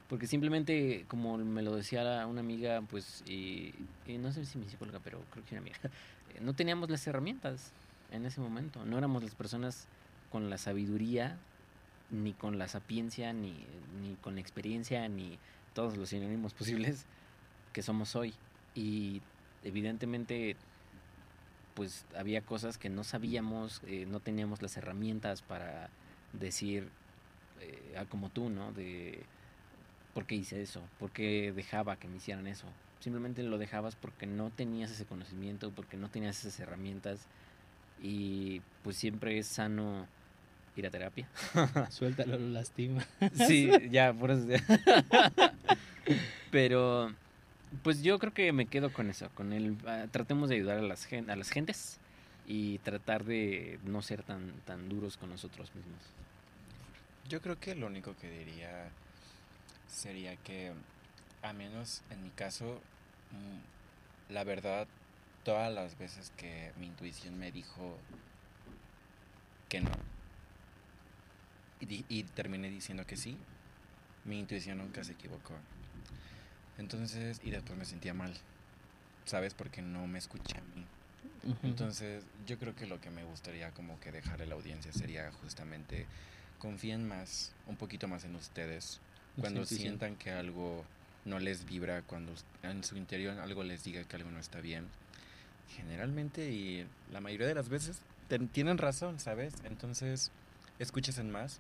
Porque simplemente, como me lo decía una amiga, pues, no sé si mi psicóloga, pero creo que una amiga, no teníamos las herramientas en ese momento. No éramos las personas con la sabiduría, ni con la sapiencia, ni, ni con la experiencia, ni todos los sinónimos posibles que somos hoy. Y evidentemente, pues había cosas que no sabíamos, eh, no teníamos las herramientas para decir, eh, ah, como tú, ¿no? De por qué hice eso, por qué dejaba que me hicieran eso. Simplemente lo dejabas porque no tenías ese conocimiento, porque no tenías esas herramientas. Y pues siempre es sano ir a terapia. Suéltalo, lo lastima. Sí, ya, por eso. Pero, pues yo creo que me quedo con eso, con el ah, tratemos de ayudar a las a las gentes y tratar de no ser tan tan duros con nosotros mismos. Yo creo que lo único que diría sería que, a menos en mi caso, mm, la verdad, todas las veces que mi intuición me dijo que no, y, di- y terminé diciendo que sí, mi intuición nunca se equivocó. Entonces, y después me sentía mal, ¿sabes? Porque no me escuché a mí. Entonces, yo creo que lo que me gustaría como que dejarle a la audiencia sería justamente confíen más, un poquito más en ustedes. Cuando sientan que algo no les vibra, cuando en su interior algo les diga que algo no está bien. Generalmente y la mayoría de las veces ten- tienen razón, ¿sabes? Entonces, escúchese más,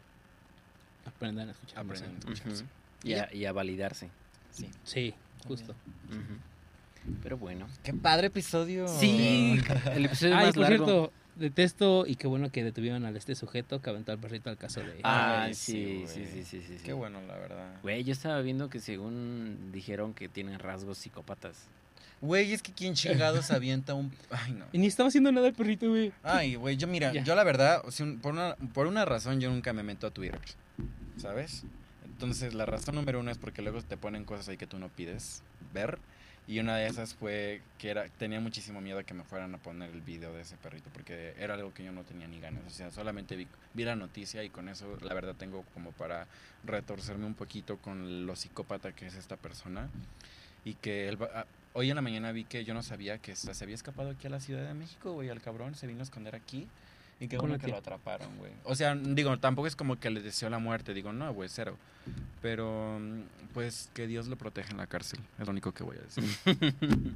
Aprendan a escuchar. aprendan a escucharse. y, a, y a validarse. Sí. Sí, justo. Ujú. Pero bueno. Qué padre episodio. Sí, el episodio Ay, más por largo. cierto, detesto y qué bueno que detuvieron a este sujeto que aventó al perrito al caso de... Ah, Ay, sí, sí, sí, sí, sí, sí. Qué bueno, la verdad. Güey, yo estaba viendo que según dijeron que tienen rasgos psicópatas. Güey, es que quién chingados avienta un... Ay, no. Y ni estaba haciendo nada el perrito, güey. Ay, güey, yo mira, Ya. yo la verdad, por, una, por una razón yo nunca me meto a Twitter, ¿sabes? Entonces la razón número uno es porque luego te ponen cosas ahí que tú no pides ver. Y una de esas fue que era, tenía muchísimo miedo a que me fueran a poner el video de ese perrito, porque era algo que yo no tenía ni ganas. O sea, solamente vi, vi la noticia y con eso la verdad tengo como para retorcerme un poquito con lo psicópata que es esta persona. Y que él hoy en la mañana vi que yo no sabía que se había escapado aquí a la Ciudad de México, güey, al cabrón, se vino a esconder aquí. Y qué bueno ¿Cómo que lo atraparon, güey. O sea, digo, tampoco es como que le deseó la muerte, digo, no, güey, cero. Pero, pues, que Dios lo proteja en la cárcel, es lo único que voy a decir.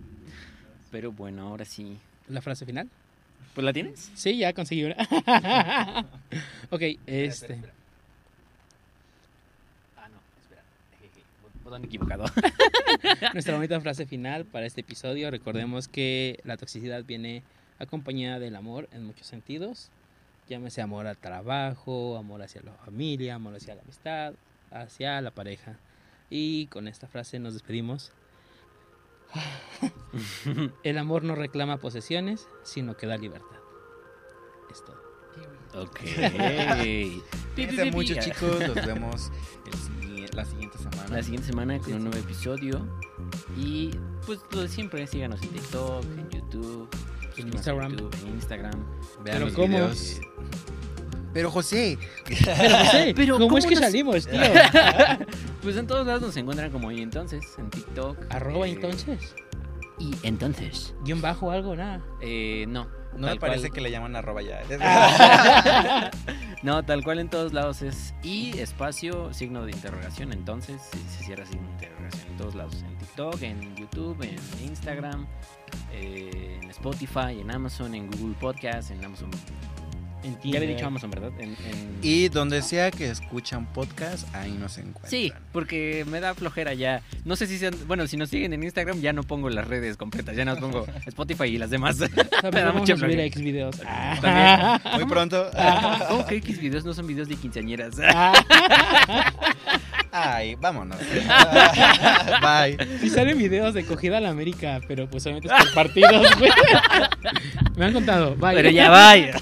Pero bueno, ahora sí. ¿La frase final? ¿Pues la tienes? Sí, ya conseguí una. ok, este... Ah, no, espera. Botón equivocado. Nuestra bonita frase final para este episodio. Recordemos que la toxicidad viene acompañada del amor en muchos sentidos. Llámese amor al trabajo, amor hacia la familia, amor hacia la amistad, hacia la pareja. Y con esta frase nos despedimos. El amor no reclama posesiones, sino que da libertad. Es todo. ok. Cuídense mucho, chicos, nos vemos el la siguiente semana. La siguiente semana con un nuevo episodio. Y pues lo de siempre, síganos en TikTok, en YouTube, En Instagram. YouTube, en Instagram. Vean Pero los ¿cómo? videos. Pero José, Pero, José, Pero, ¿cómo, ¿cómo es que nos- salimos, tío? Pues en todos lados nos encuentran como y entonces, en TikTok. Arroba eh, entonces. Y entonces. Guión bajo algo, nada. Eh, no. no me parece cual. que le llaman arroba ya. No, tal cual en todos lados es y espacio, signo de interrogación. Entonces se, cierra signo de interrogación en todos lados. En TikTok, en YouTube, en Instagram, eh, en Spotify, en Amazon, en Google Podcast, en Amazon. En Ya le he dicho. Amazon, ¿verdad? En- en- y donde sea que escuchan podcast, ahí nos encuentran. Sí, porque me da flojera ya. No sé si sean. Bueno, si nos siguen en Instagram, ya no pongo las redes completas. Ya no pongo Spotify y las demás. También da vamos mucha a subir flojera. a X videos. También. Muy pronto. ¿Cómo que X videos no son videos de quinceañeras? Ay, vámonos. Bye. Sí salen videos de cogida a la América, pero pues obviamente es por partidos, güey. Me han contado. Bye. Pero ya vaya.